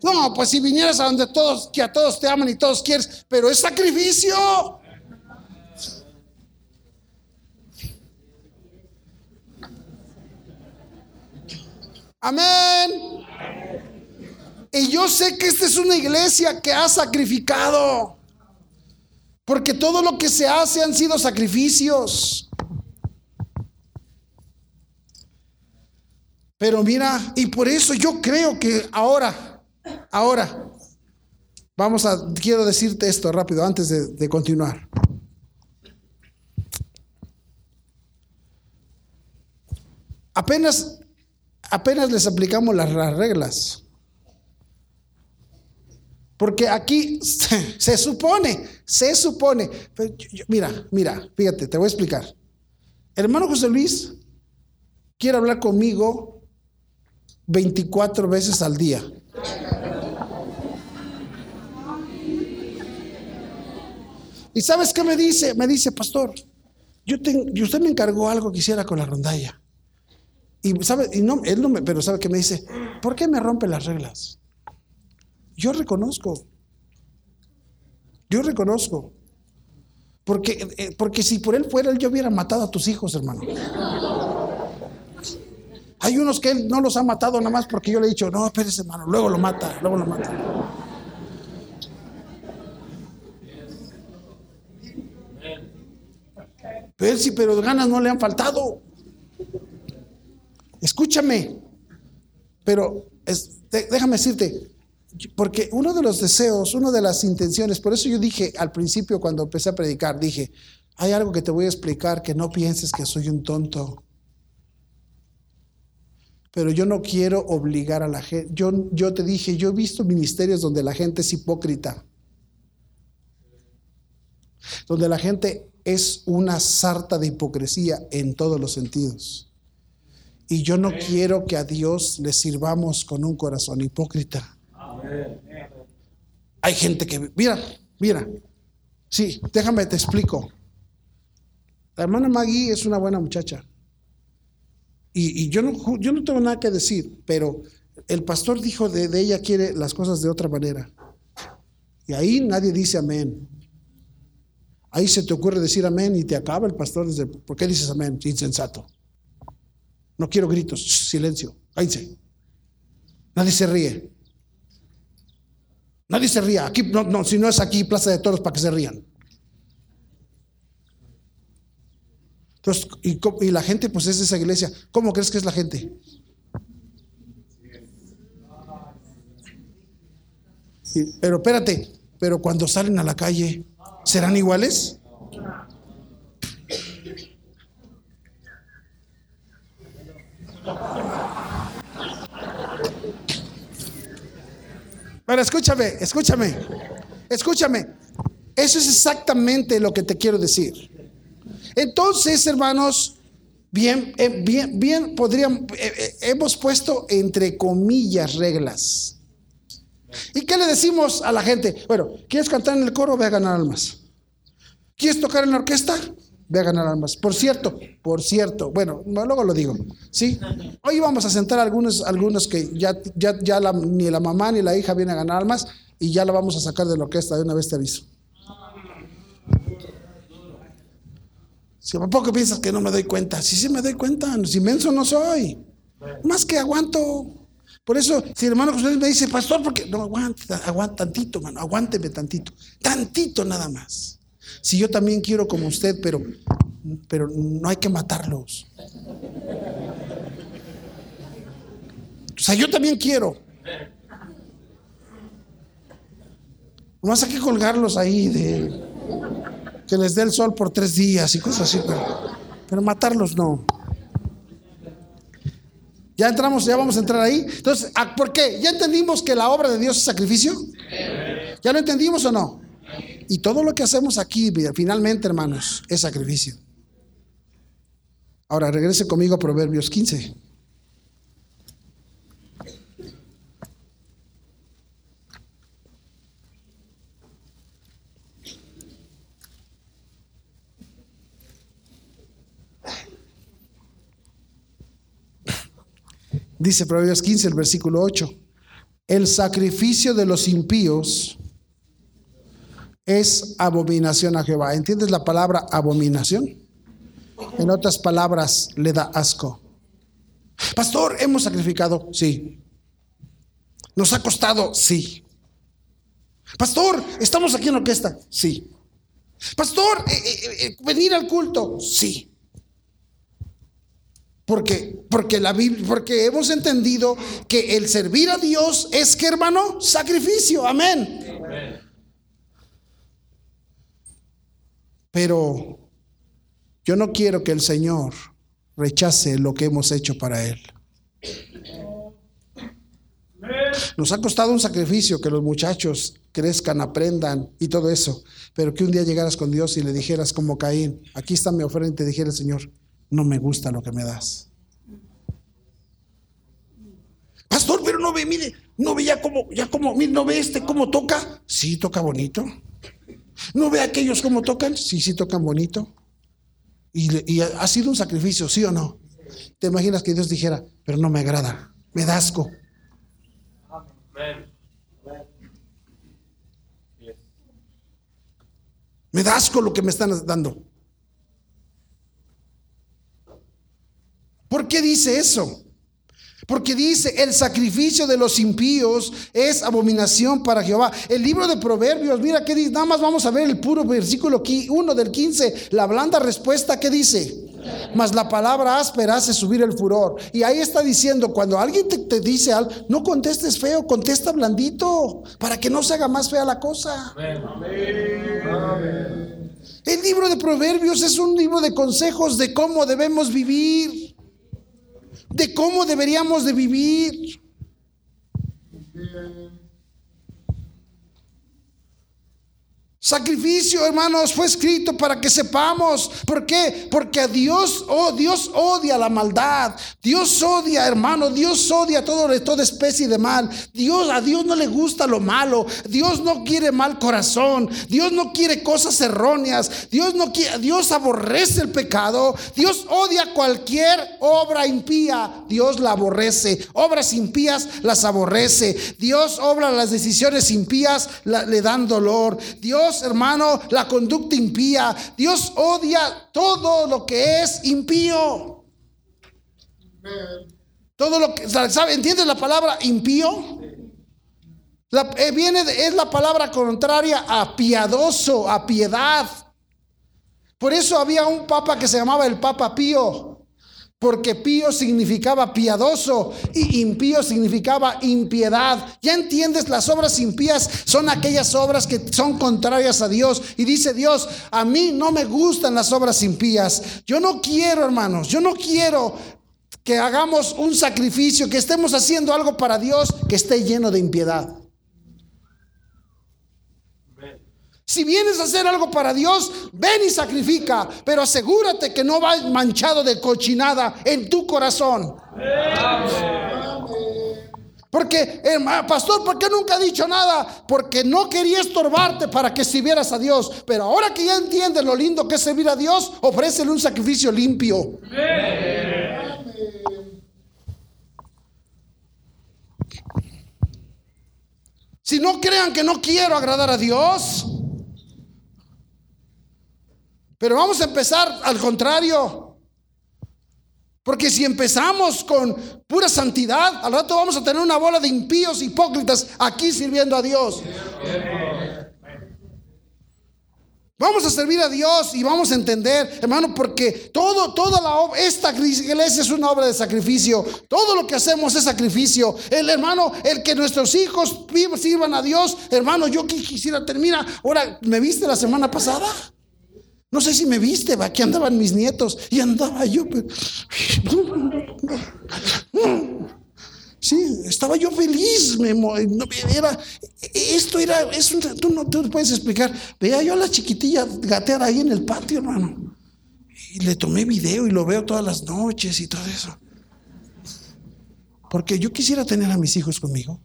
No, pues si vinieras a donde todos, que a todos te aman y todos quieres, pero es sacrificio. Amén. Y yo sé que esta es una iglesia que ha sacrificado. Porque todo lo que se hace han sido sacrificios. Pero mira, y por eso yo creo que ahora, ahora, vamos a, quiero decirte esto rápido antes de, continuar. Apenas apenas les aplicamos las, reglas. Porque aquí se, supone, se supone. mira, mira, fíjate, te voy a explicar. Hermano José Luis quiere hablar conmigo 24 veces al día. ¿Y sabes qué me dice? Me dice, pastor, yo usted me encargó algo que hiciera con la rondalla. Y sabe, y no, él no me, pero sabe que me dice, ¿por qué me rompe las reglas? Yo reconozco. Yo reconozco. Porque, eh, porque si por él fuera, él yo hubiera matado a tus hijos, hermano. Hay unos que él no los ha matado nada más porque yo le he dicho, no, espérese, hermano, luego lo mata, luego lo mata. Pero sí, pero ganas no le han faltado. Escúchame, pero déjame decirte, porque uno de los deseos, una de las intenciones, por eso yo dije al principio cuando empecé a predicar, dije, hay algo que te voy a explicar que no pienses que soy un tonto. Pero yo no quiero obligar a la gente. Yo, yo te dije, yo he visto ministerios donde la gente es hipócrita. Donde la gente es una sarta de hipocresía en todos los sentidos. Y yo no quiero que a Dios le sirvamos con un corazón hipócrita. Hay gente que, mira, mira, sí, déjame te explico. La hermana Maggie es una buena muchacha. Y, yo, no, yo no tengo nada que decir, pero el pastor dijo de, de ella quiere las cosas de otra manera. Y ahí nadie dice amén. Ahí se te ocurre decir amén y te acaba el pastor. Desde, ¿Por qué dices amén? Insensato. No quiero gritos, silencio, cállense. Nadie se ríe. Nadie se ría. Aquí, no, no, si no es aquí, Plaza de Toros, para que se rían. Entonces, y, la gente, pues es esa iglesia. ¿Cómo crees que es la gente? pero espérate, pero cuando salen a la calle, ¿serán iguales? Pero escúchame, escúchame, escúchame. Eso es exactamente lo que te quiero decir. Entonces, hermanos, bien, eh, bien, bien, podríamos, eh, eh, hemos puesto entre comillas reglas. ¿Y qué le decimos a la gente? Bueno, ¿quieres cantar en el coro? Ve a ganar almas. ¿Quieres tocar en la orquesta? Ve a ganar almas. Por cierto, por cierto, bueno, luego lo digo. ¿sí? Hoy vamos a sentar algunos, algunos que ya, ya, ya ni la mamá ni la hija vienen a ganar almas y ya la vamos a sacar de la orquesta de una vez te aviso. Si a poco piensas que no me doy cuenta, sí, sí me doy cuenta, si no soy. Más que aguanto. Por eso, si el hermano José me dice, pastor, porque no aguanta, aguanta tantito, mano, aguánteme tantito, tantito nada más. Si yo también quiero como usted, pero, pero no hay que matarlos. O sea, yo también quiero. No hay que colgarlos ahí de que les dé el sol por tres días y cosas así, pero matarlos no. Ya entramos, ya vamos a entrar ahí. Entonces, ¿por qué? ¿Ya entendimos que la obra de Dios es sacrificio? ¿Ya lo entendimos o no? Y todo lo que hacemos aquí, finalmente, hermanos, es sacrificio. Ahora, regrese conmigo a Proverbios 15. Dice Proverbios 15, el versículo 8. El sacrificio de los impíos es abominación a Jehová. ¿Entiendes la palabra abominación? En otras palabras, le da asco. Pastor, ¿hemos sacrificado? Sí. ¿Nos ha costado? Sí. Pastor, ¿estamos aquí en orquesta? Sí. Pastor, eh, eh, eh, ¿venir al culto? Sí. Porque, porque, la Biblia, porque hemos entendido que el servir a Dios es que, hermano, sacrificio. Amén. Pero yo no quiero que el Señor rechace lo que hemos hecho para Él. Nos ha costado un sacrificio que los muchachos crezcan, aprendan y todo eso, pero que un día llegaras con Dios y le dijeras como Caín, aquí está mi ofrenda y te dijera el Señor, no me gusta lo que me das. Pastor, pero no ve, mire, no ve ya como, ya como, mire, no ve este cómo toca. Sí, toca bonito. No ve aquellos cómo tocan. Sí, sí tocan bonito. Y, y, ha sido un sacrificio, ¿sí o no? ¿Te imaginas que Dios dijera, pero no me agrada, me da asco? Me da asco lo que me están dando. ¿Por qué dice eso? Porque dice, el sacrificio de los impíos es abominación para Jehová. El libro de Proverbios, mira qué dice, nada más vamos a ver el puro versículo 1 del 15, la blanda respuesta que dice. Mas la palabra áspera hace subir el furor. Y ahí está diciendo, cuando alguien te, dice algo, no contestes feo, contesta blandito, para que no se haga más fea la cosa. El libro de Proverbios es un libro de consejos de cómo debemos vivir de cómo deberíamos de vivir. Sacrificio, hermanos, fue escrito para que sepamos. ¿Por qué? Porque a Dios, oh, Dios odia la maldad. Dios odia, hermano, Dios odia todo, toda especie de mal. Dios, a Dios no le gusta lo malo. Dios no quiere mal corazón. Dios no quiere cosas erróneas. Dios no quiere, Dios aborrece el pecado. Dios odia cualquier obra impía. Dios la aborrece. Obras impías las aborrece. Dios obra las decisiones impías, le dan dolor. Dios hermano, la conducta impía. Dios odia todo lo que es impío. Todo lo que, ¿sabe? ¿Entiendes la palabra impío? La, eh, viene es la palabra contraria a piadoso, a piedad. Por eso había un papa que se llamaba el Papa Pío porque pío significaba piadoso y impío significaba impiedad. Ya entiendes, las obras impías son aquellas obras que son contrarias a Dios. Y dice Dios, a mí no me gustan las obras impías. Yo no quiero, hermanos, yo no quiero que hagamos un sacrificio, que estemos haciendo algo para Dios que esté lleno de impiedad. Si vienes a hacer algo para Dios, ven y sacrifica, pero asegúrate que no va manchado de cochinada en tu corazón. Porque, pastor, ¿por qué nunca ha dicho nada? Porque no quería estorbarte para que sirvieras a Dios. Pero ahora que ya entiendes lo lindo que es servir a Dios, ofrécele un sacrificio limpio. Si no crean que no quiero agradar a Dios, pero vamos a empezar al contrario. Porque si empezamos con pura santidad, al rato vamos a tener una bola de impíos hipócritas aquí sirviendo a Dios. Vamos a servir a Dios y vamos a entender, hermano, porque todo, toda la esta iglesia es una obra de sacrificio. Todo lo que hacemos es sacrificio. El hermano, el que nuestros hijos sirvan a Dios, hermano, yo quisiera terminar. Ahora, ¿me viste la semana pasada? No sé si me viste, aquí andaban mis nietos y andaba yo. Sí, estaba yo feliz. Me, era, esto era, es tú no te puedes explicar. Veía yo a la chiquitilla gatear ahí en el patio, hermano. Y le tomé video y lo veo todas las noches y todo eso. Porque yo quisiera tener a mis hijos conmigo.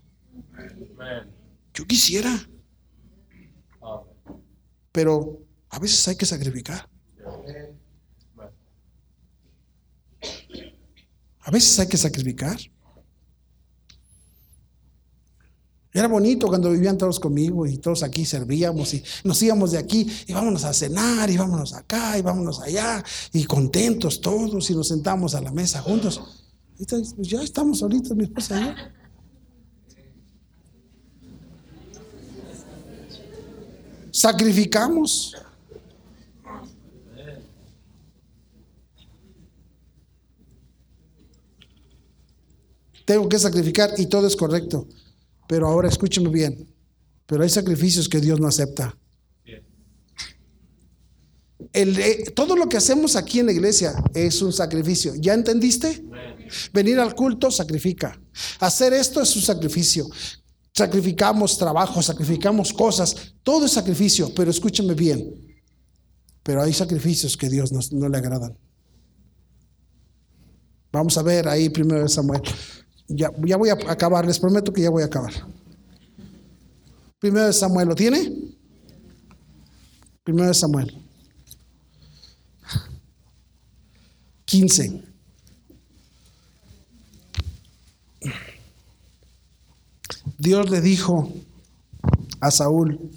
Yo quisiera. Pero a veces hay que sacrificar. A veces hay que sacrificar. Era bonito cuando vivían todos conmigo y todos aquí servíamos y nos íbamos de aquí y vámonos a cenar y vámonos acá y vámonos allá y contentos todos y nos sentamos a la mesa juntos. Entonces, pues ya estamos solitos, mi esposa y. Sacrificamos. Tengo que sacrificar y todo es correcto. Pero ahora escúcheme bien, pero hay sacrificios que Dios no acepta. Eh, todo lo que hacemos aquí en la iglesia es un sacrificio. ¿Ya entendiste? Venir al culto sacrifica. Hacer esto es un sacrificio. Sacrificamos trabajo, sacrificamos cosas. Todo es sacrificio, pero escúcheme bien. Pero hay sacrificios que Dios no, no le agradan. Vamos a ver ahí primero Samuel. Ya, voy a acabar, les prometo que ya voy a acabar. Primero de Samuel, ¿lo tiene? Primero de Samuel. 15. Dios le dijo a Saúl,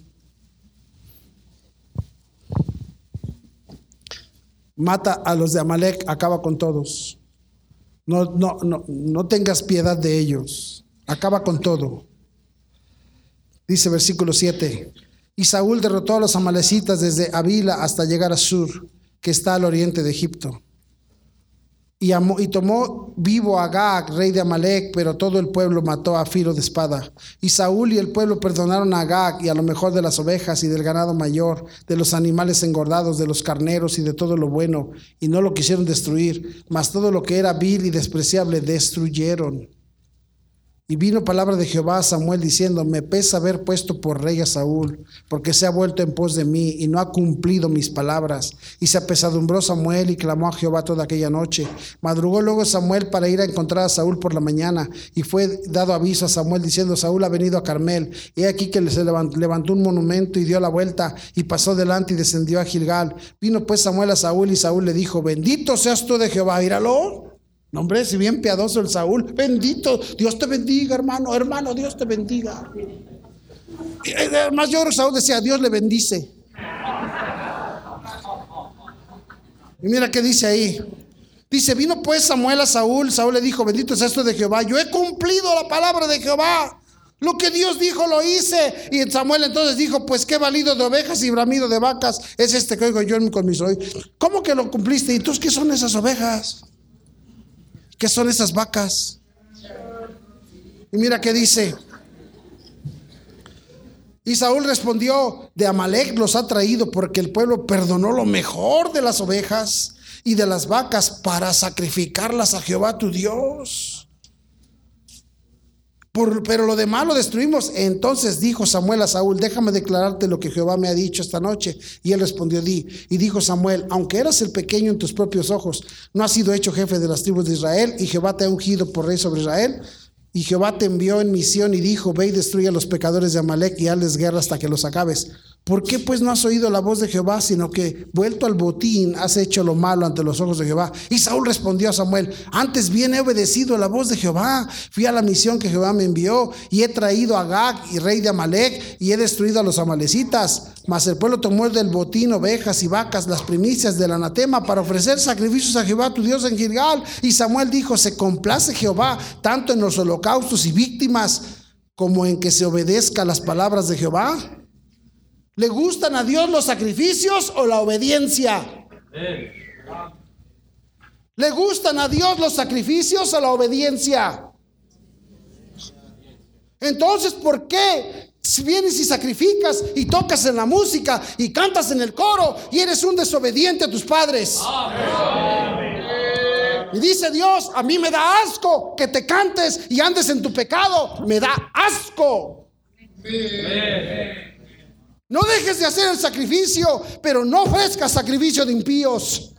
mata a los de Amalek, acaba con todos. No, no, no, no tengas piedad de ellos. Acaba con todo. Dice versículo 7. Y Saúl derrotó a los amalecitas desde Avila hasta llegar a Sur, que está al oriente de Egipto. Y, tomó vivo a Agag, rey de Amalek, pero todo el pueblo mató a filo de espada. Y Saúl y el pueblo perdonaron a Agag y a lo mejor de las ovejas y del ganado mayor, de los animales engordados, de los carneros y de todo lo bueno, y no lo quisieron destruir, mas todo lo que era vil y despreciable destruyeron. Y vino palabra de Jehová a Samuel diciendo, me pesa haber puesto por rey a Saúl, porque se ha vuelto en pos de mí y no ha cumplido mis palabras. Y se apesadumbró Samuel y clamó a Jehová toda aquella noche. Madrugó luego Samuel para ir a encontrar a Saúl por la mañana y fue dado aviso a Samuel diciendo, Saúl ha venido a Carmel. Y aquí que se levantó un monumento y dio la vuelta y pasó delante y descendió a Gilgal. Vino pues Samuel a Saúl y Saúl le dijo, bendito seas tú de Jehová, íralo. No, hombre, si bien piadoso el Saúl, bendito, Dios te bendiga, hermano, hermano, Dios te bendiga. Además, yo Saúl decía, Dios le bendice. Y mira qué dice ahí. Dice, vino pues Samuel a Saúl, Saúl le dijo, bendito es esto de Jehová, yo he cumplido la palabra de Jehová. Lo que Dios dijo lo hice. Y Samuel entonces dijo, pues qué valido de ovejas y bramido de vacas es este que oigo yo con mis oídos. ¿Cómo que lo cumpliste? ¿Y tú qué son esas ovejas? ¿Qué son esas vacas? Y mira qué dice. Y Saúl respondió, de Amalek los ha traído porque el pueblo perdonó lo mejor de las ovejas y de las vacas para sacrificarlas a Jehová tu Dios pero lo demás lo destruimos. Entonces dijo Samuel a Saúl, déjame declararte lo que Jehová me ha dicho esta noche. Y él respondió, di. Y dijo Samuel, aunque eras el pequeño en tus propios ojos, no has sido hecho jefe de las tribus de Israel, y Jehová te ha ungido por rey sobre Israel. Y Jehová te envió en misión y dijo, ve y destruye a los pecadores de Amalek y hazles guerra hasta que los acabes. ¿Por qué pues no has oído la voz de Jehová, sino que vuelto al botín has hecho lo malo ante los ojos de Jehová? Y Saúl respondió a Samuel, antes bien he obedecido la voz de Jehová, fui a la misión que Jehová me envió y he traído a Gag y rey de Amalek y he destruido a los amalecitas. Mas el pueblo tomó del botín ovejas y vacas, las primicias del anatema para ofrecer sacrificios a Jehová tu Dios en Gilgal. Y Samuel dijo, se complace Jehová tanto en los holocaustos y víctimas como en que se obedezca las palabras de Jehová. ¿Le gustan a Dios los sacrificios o la obediencia? ¿Le gustan a Dios los sacrificios o la obediencia? Entonces, ¿por qué si vienes y sacrificas y tocas en la música y cantas en el coro y eres un desobediente a tus padres? Y dice Dios, a mí me da asco que te cantes y andes en tu pecado. Me da asco. No dejes de hacer el sacrificio, pero no ofrezcas sacrificio de impíos.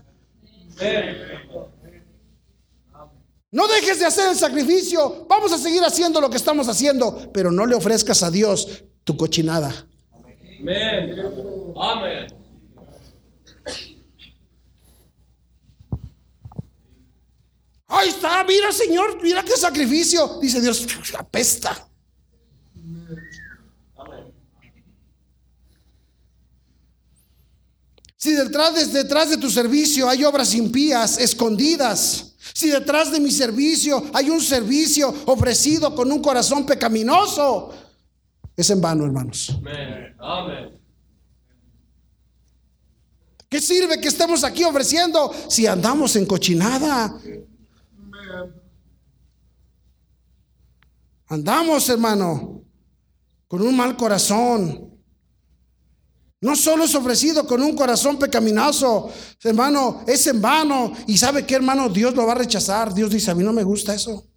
No dejes de hacer el sacrificio. Vamos a seguir haciendo lo que estamos haciendo, pero no le ofrezcas a Dios tu cochinada. Amén. Ahí está, mira Señor, mira qué sacrificio. Dice Dios, *laughs* apesta. Si detrás de, detrás de tu servicio hay obras impías, escondidas. Si detrás de mi servicio hay un servicio ofrecido con un corazón pecaminoso, es en vano, hermanos. Amén. ¿Qué sirve que estemos aquí ofreciendo si andamos en cochinada? Andamos, hermano, con un mal corazón. No solo es ofrecido con un corazón pecaminoso, hermano, es en vano. Y sabe que, hermano, Dios lo va a rechazar. Dios dice, a mí no me gusta eso.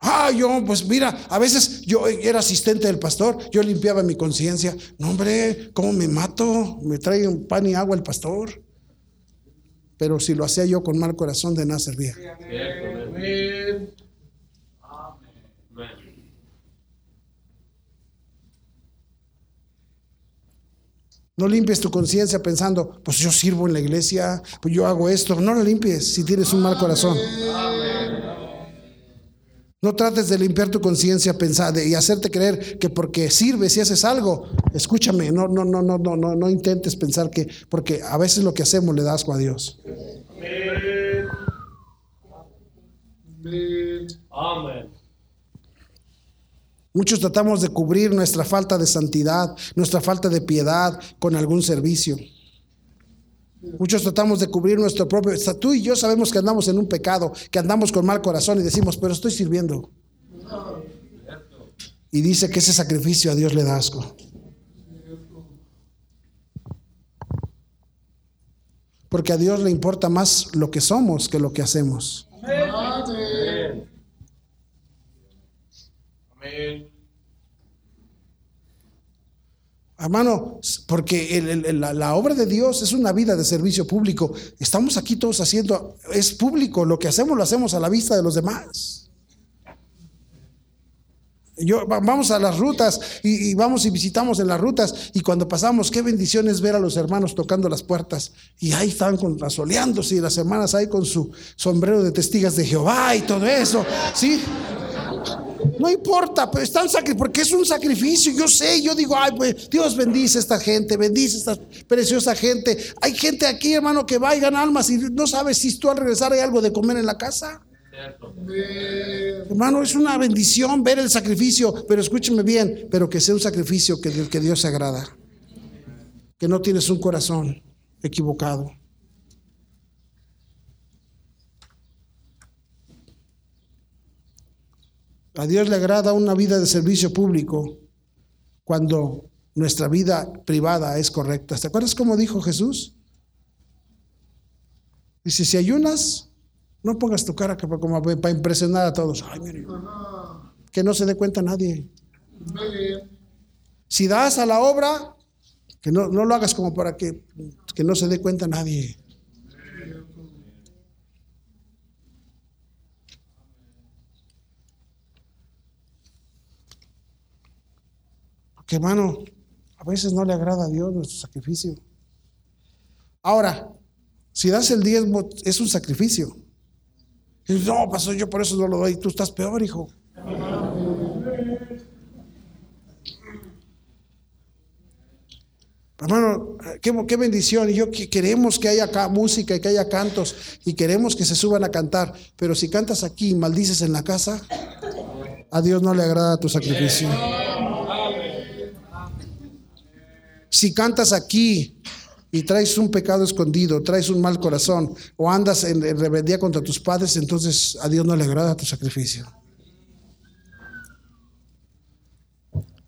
Ah, yo, pues mira, a veces yo era asistente del pastor, yo limpiaba mi conciencia. No, hombre, ¿cómo me mato? Me trae un pan y agua el pastor. Pero si lo hacía yo con mal corazón, de nada servía. No limpies tu conciencia pensando, pues yo sirvo en la iglesia, pues yo hago esto. No lo limpies si tienes un mal corazón. No trates de limpiar tu conciencia pensando y hacerte creer que porque sirves y haces algo, escúchame, no, no, no, no, no, no, no intentes pensar que, porque a veces lo que hacemos le das a Dios. Amén. Muchos tratamos de cubrir nuestra falta de santidad, nuestra falta de piedad con algún servicio. Muchos tratamos de cubrir nuestro propio... Tú y yo sabemos que andamos en un pecado, que andamos con mal corazón y decimos, pero estoy sirviendo. Y dice que ese sacrificio a Dios le da asco. Porque a Dios le importa más lo que somos que lo que hacemos. Amén. Hermano, porque la, obra de Dios es una vida de servicio público. Estamos aquí todos haciendo, es público, lo que hacemos lo hacemos a la vista de los demás. Yo, vamos a las rutas y, vamos y visitamos en las rutas y cuando pasamos, qué bendición es ver a los hermanos tocando las puertas y ahí están con, asoleándose y las hermanas ahí con su sombrero de testigas de Jehová y todo eso, ¿sí? No importa, pero están porque es un sacrificio. Yo sé, yo digo, ay, pues Dios bendice a esta gente, bendice a esta preciosa gente. Hay gente aquí, hermano, que va y gana almas y no sabes si tú al regresar hay algo de comer en la casa. Hermano, es una bendición ver el sacrificio, pero escúcheme bien, pero que sea un sacrificio que, que Dios se agrada. Que no tienes un corazón equivocado. A Dios le agrada una vida de servicio público cuando nuestra vida privada es correcta. ¿Te acuerdas cómo dijo Jesús? Dice, si ayunas, no pongas tu cara como para impresionar a todos. que no se dé cuenta nadie. Si das a la obra, que no, no lo hagas como para que, que no se dé cuenta nadie. Porque hermano, a veces no le agrada a Dios nuestro sacrificio. Ahora, si das el diezmo, es un sacrificio. no, pasó yo por eso no lo doy. Tú estás peor, hijo. Hermano, qué, bendición. Y yo queremos que haya acá música y que haya cantos y queremos que se suban a cantar. Pero si cantas aquí y maldices en la casa, a Dios no le agrada tu sacrificio. Si cantas aquí y traes un pecado escondido, traes un mal corazón o andas en rebeldía contra tus padres, entonces a Dios no le agrada tu sacrificio.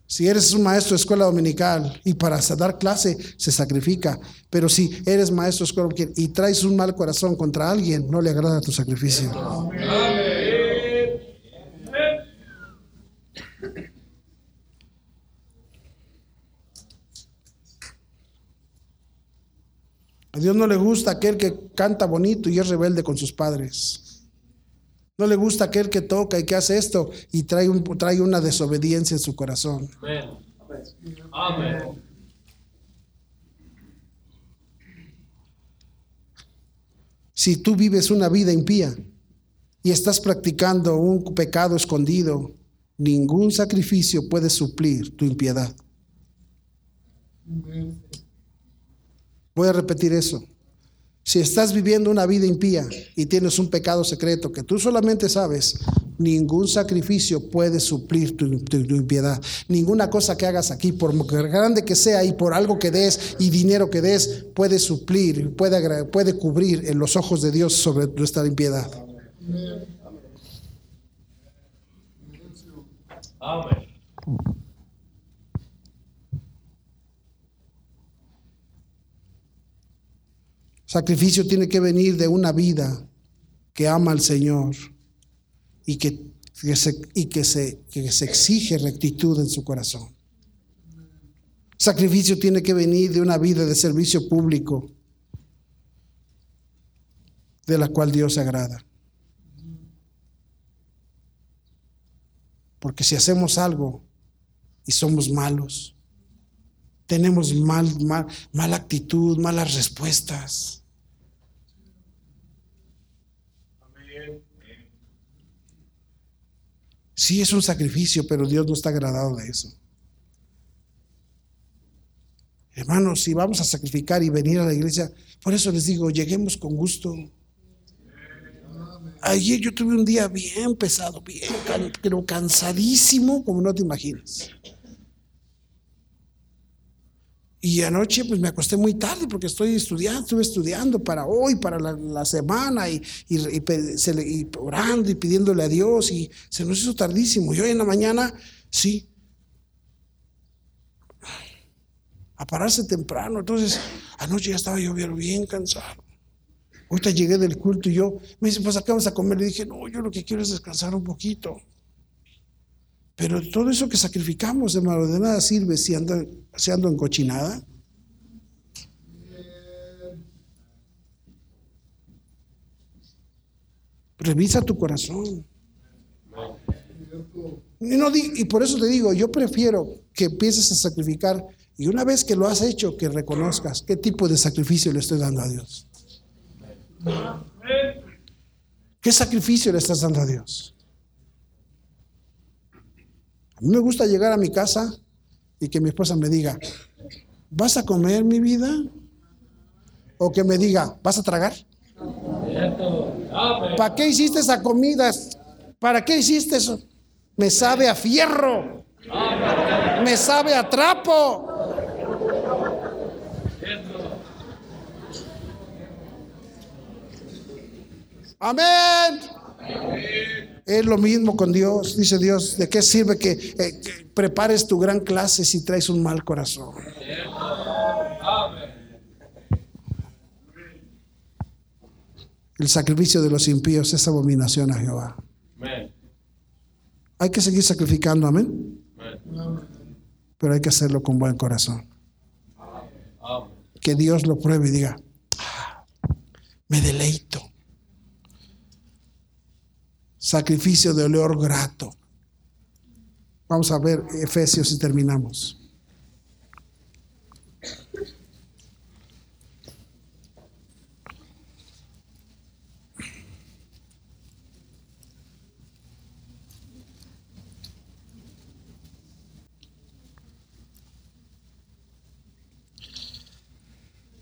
Si eres un maestro de escuela dominical y para dar clase se sacrifica, pero si eres maestro de escuela y traes un mal corazón contra alguien, no le agrada tu sacrificio. A Dios no le gusta aquel que canta bonito y es rebelde con sus padres. No le gusta aquel que toca y que hace esto y trae, un, trae una desobediencia en su corazón. Amén. Si tú vives una vida impía y estás practicando un pecado escondido, ningún sacrificio puede suplir tu impiedad. Voy a repetir eso. Si estás viviendo una vida impía y tienes un pecado secreto que tú solamente sabes, ningún sacrificio puede suplir tu, impiedad. Ninguna cosa que hagas aquí, por grande que sea y por algo que des y dinero que des, puede suplir, puede, puede cubrir en los ojos de Dios sobre nuestra impiedad. Amén. Sacrificio tiene que venir de una vida que ama al Señor y que, se, y que, se, que se exige rectitud en su corazón. Sacrificio tiene que venir de una vida de servicio público de la cual Dios se agrada. Porque si hacemos algo y somos malos, tenemos mal, mal, mala actitud, malas respuestas, Sí es un sacrificio, pero Dios no está agradado de eso. Hermanos, si vamos a sacrificar y venir a la iglesia, por eso les digo, lleguemos con gusto. Ayer yo tuve un día bien pesado, bien, pero cansadísimo, como no te imaginas. Y anoche pues me acosté muy tarde porque estoy estudiando, estuve estudiando para hoy, para la, semana y, orando y pidiéndole a Dios y se nos hizo tardísimo. Y hoy en la mañana, sí, a pararse temprano. Entonces, anoche ya estaba yo bien cansado. Ahorita llegué del culto y yo me dice, pues acá vamos a comer. Le dije, no, yo lo que quiero es descansar un poquito. Pero todo eso que sacrificamos, hermano, de nada sirve si ando, si ando en cochinada. Revisa tu corazón. Y, por eso te digo, yo prefiero que empieces a sacrificar y una vez que lo has hecho, que reconozcas qué tipo de sacrificio le estoy dando a Dios. ¿Qué sacrificio le estás dando a Dios? A mí me gusta llegar a mi casa y que mi esposa me diga, ¿vas a comer mi vida? O que me diga, ¿vas a tragar? ¿Para qué hiciste esa comida? ¿Para qué hiciste eso? Me sabe a fierro. Me sabe a trapo. Amén. Es lo mismo con Dios, dice Dios. ¿De qué sirve que, eh, prepares tu gran clase si traes un mal corazón? El sacrificio de los impíos es abominación a Jehová. Hay que seguir sacrificando, amén. Pero hay que hacerlo con buen corazón. Que Dios lo pruebe y diga, ah, me deleito sacrificio de olor grato. Vamos a ver Efesios y terminamos.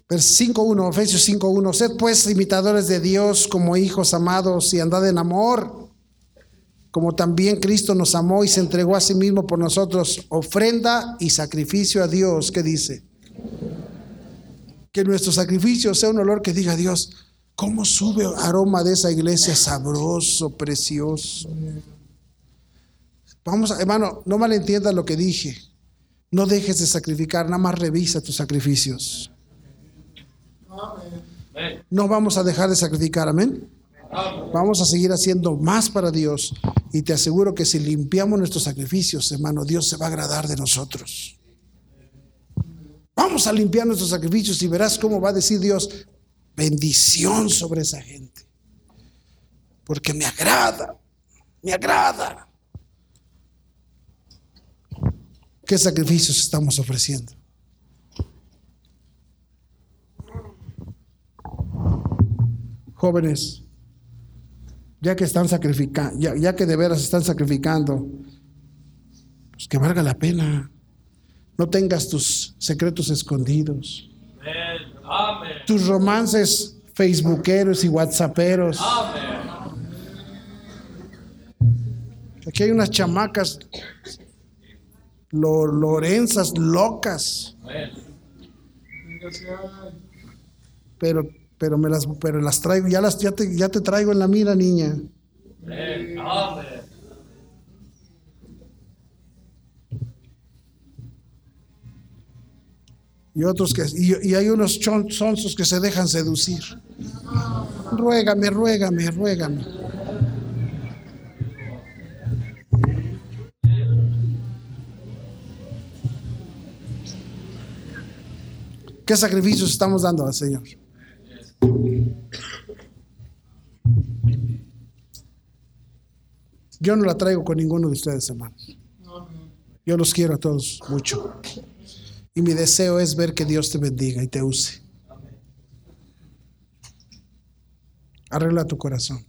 Versículo 5.1, Efesios 5.1, sed pues imitadores de Dios como hijos amados y andad en amor como también Cristo nos amó y se entregó a sí mismo por nosotros, ofrenda y sacrificio a Dios. ¿Qué dice? Que nuestro sacrificio sea un olor que diga a Dios, ¿cómo sube aroma de esa iglesia sabroso, precioso? Vamos, hermano, no malentiendas lo que dije. No dejes de sacrificar, nada más revisa tus sacrificios. No vamos a dejar de sacrificar, amén. Vamos a seguir haciendo más para Dios y te aseguro que si limpiamos nuestros sacrificios, hermano, Dios se va a agradar de nosotros. Vamos a limpiar nuestros sacrificios y verás cómo va a decir Dios bendición sobre esa gente. Porque me agrada, me agrada. ¿Qué sacrificios estamos ofreciendo? Jóvenes, ya que están sacrificando, ya, que de veras están sacrificando, pues que valga la pena. No tengas tus secretos escondidos. Tus romances facebookeros y whatsapperos. Aquí hay unas chamacas Lorenzas locas. Pero, pero me las, pero las traigo, ya las, ya te, ya te traigo en la mira, niña. Y otros que, y, y hay unos sonsos que se dejan seducir. Ruégame, ruégame, ruégame. ¿Qué sacrificios estamos dando al Señor? Yo no la traigo con ninguno de ustedes, hermanos. Yo los quiero a todos mucho. Y mi deseo es ver que Dios te bendiga y te use. Arregla tu corazón.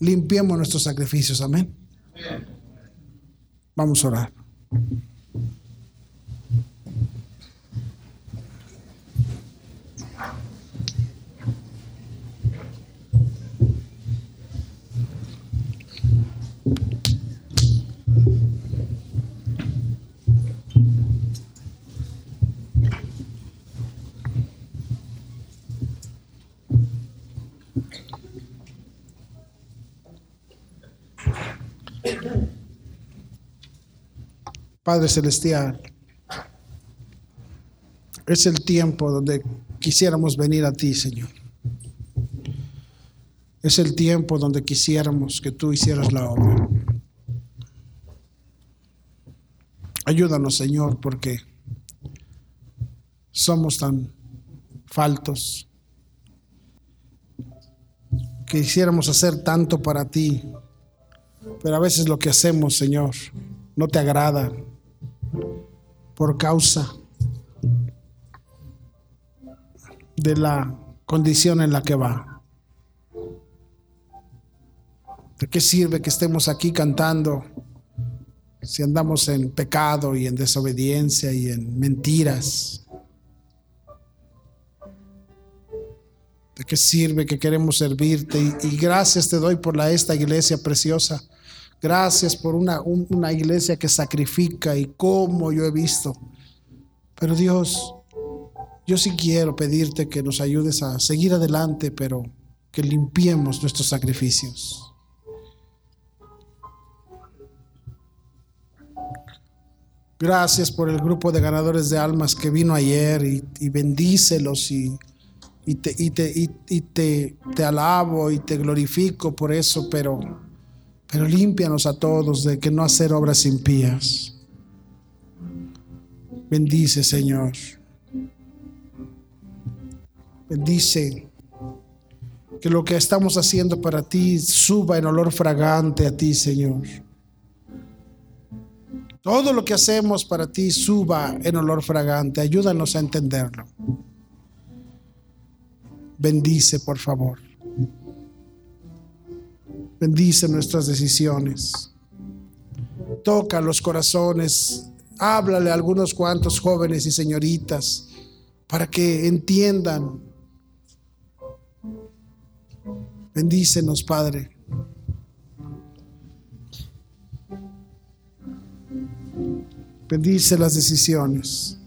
Limpiemos nuestros sacrificios. Amén. Vamos a orar. Padre Celestial, es el tiempo donde quisiéramos venir a ti, Señor. Es el tiempo donde quisiéramos que tú hicieras la obra. Ayúdanos, Señor, porque somos tan faltos. que Quisiéramos hacer tanto para ti, pero a veces lo que hacemos, Señor, no te agrada por causa de la condición en la que va. ¿De qué sirve que estemos aquí cantando si andamos en pecado y en desobediencia y en mentiras? ¿De qué sirve que queremos servirte? Y, gracias te doy por la, esta iglesia preciosa Gracias por una, una iglesia que sacrifica y cómo yo he visto. Pero Dios, yo sí quiero pedirte que nos ayudes a seguir adelante, pero que limpiemos nuestros sacrificios. Gracias por el grupo de ganadores de almas que vino ayer y, bendícelos y, y, te, y te, te alabo y te glorifico por eso, pero pero límpianos a todos de que no hacer obras impías. Bendice, Señor. Bendice que lo que estamos haciendo para ti suba en olor fragante a ti, Señor. Todo lo que hacemos para ti suba en olor fragante. Ayúdanos a entenderlo. Bendice, por favor. Bendice nuestras decisiones. Toca los corazones Háblale a algunos cuantos jóvenes y señoritas para que entiendan. Bendícenos, Padre. Bendice las decisiones.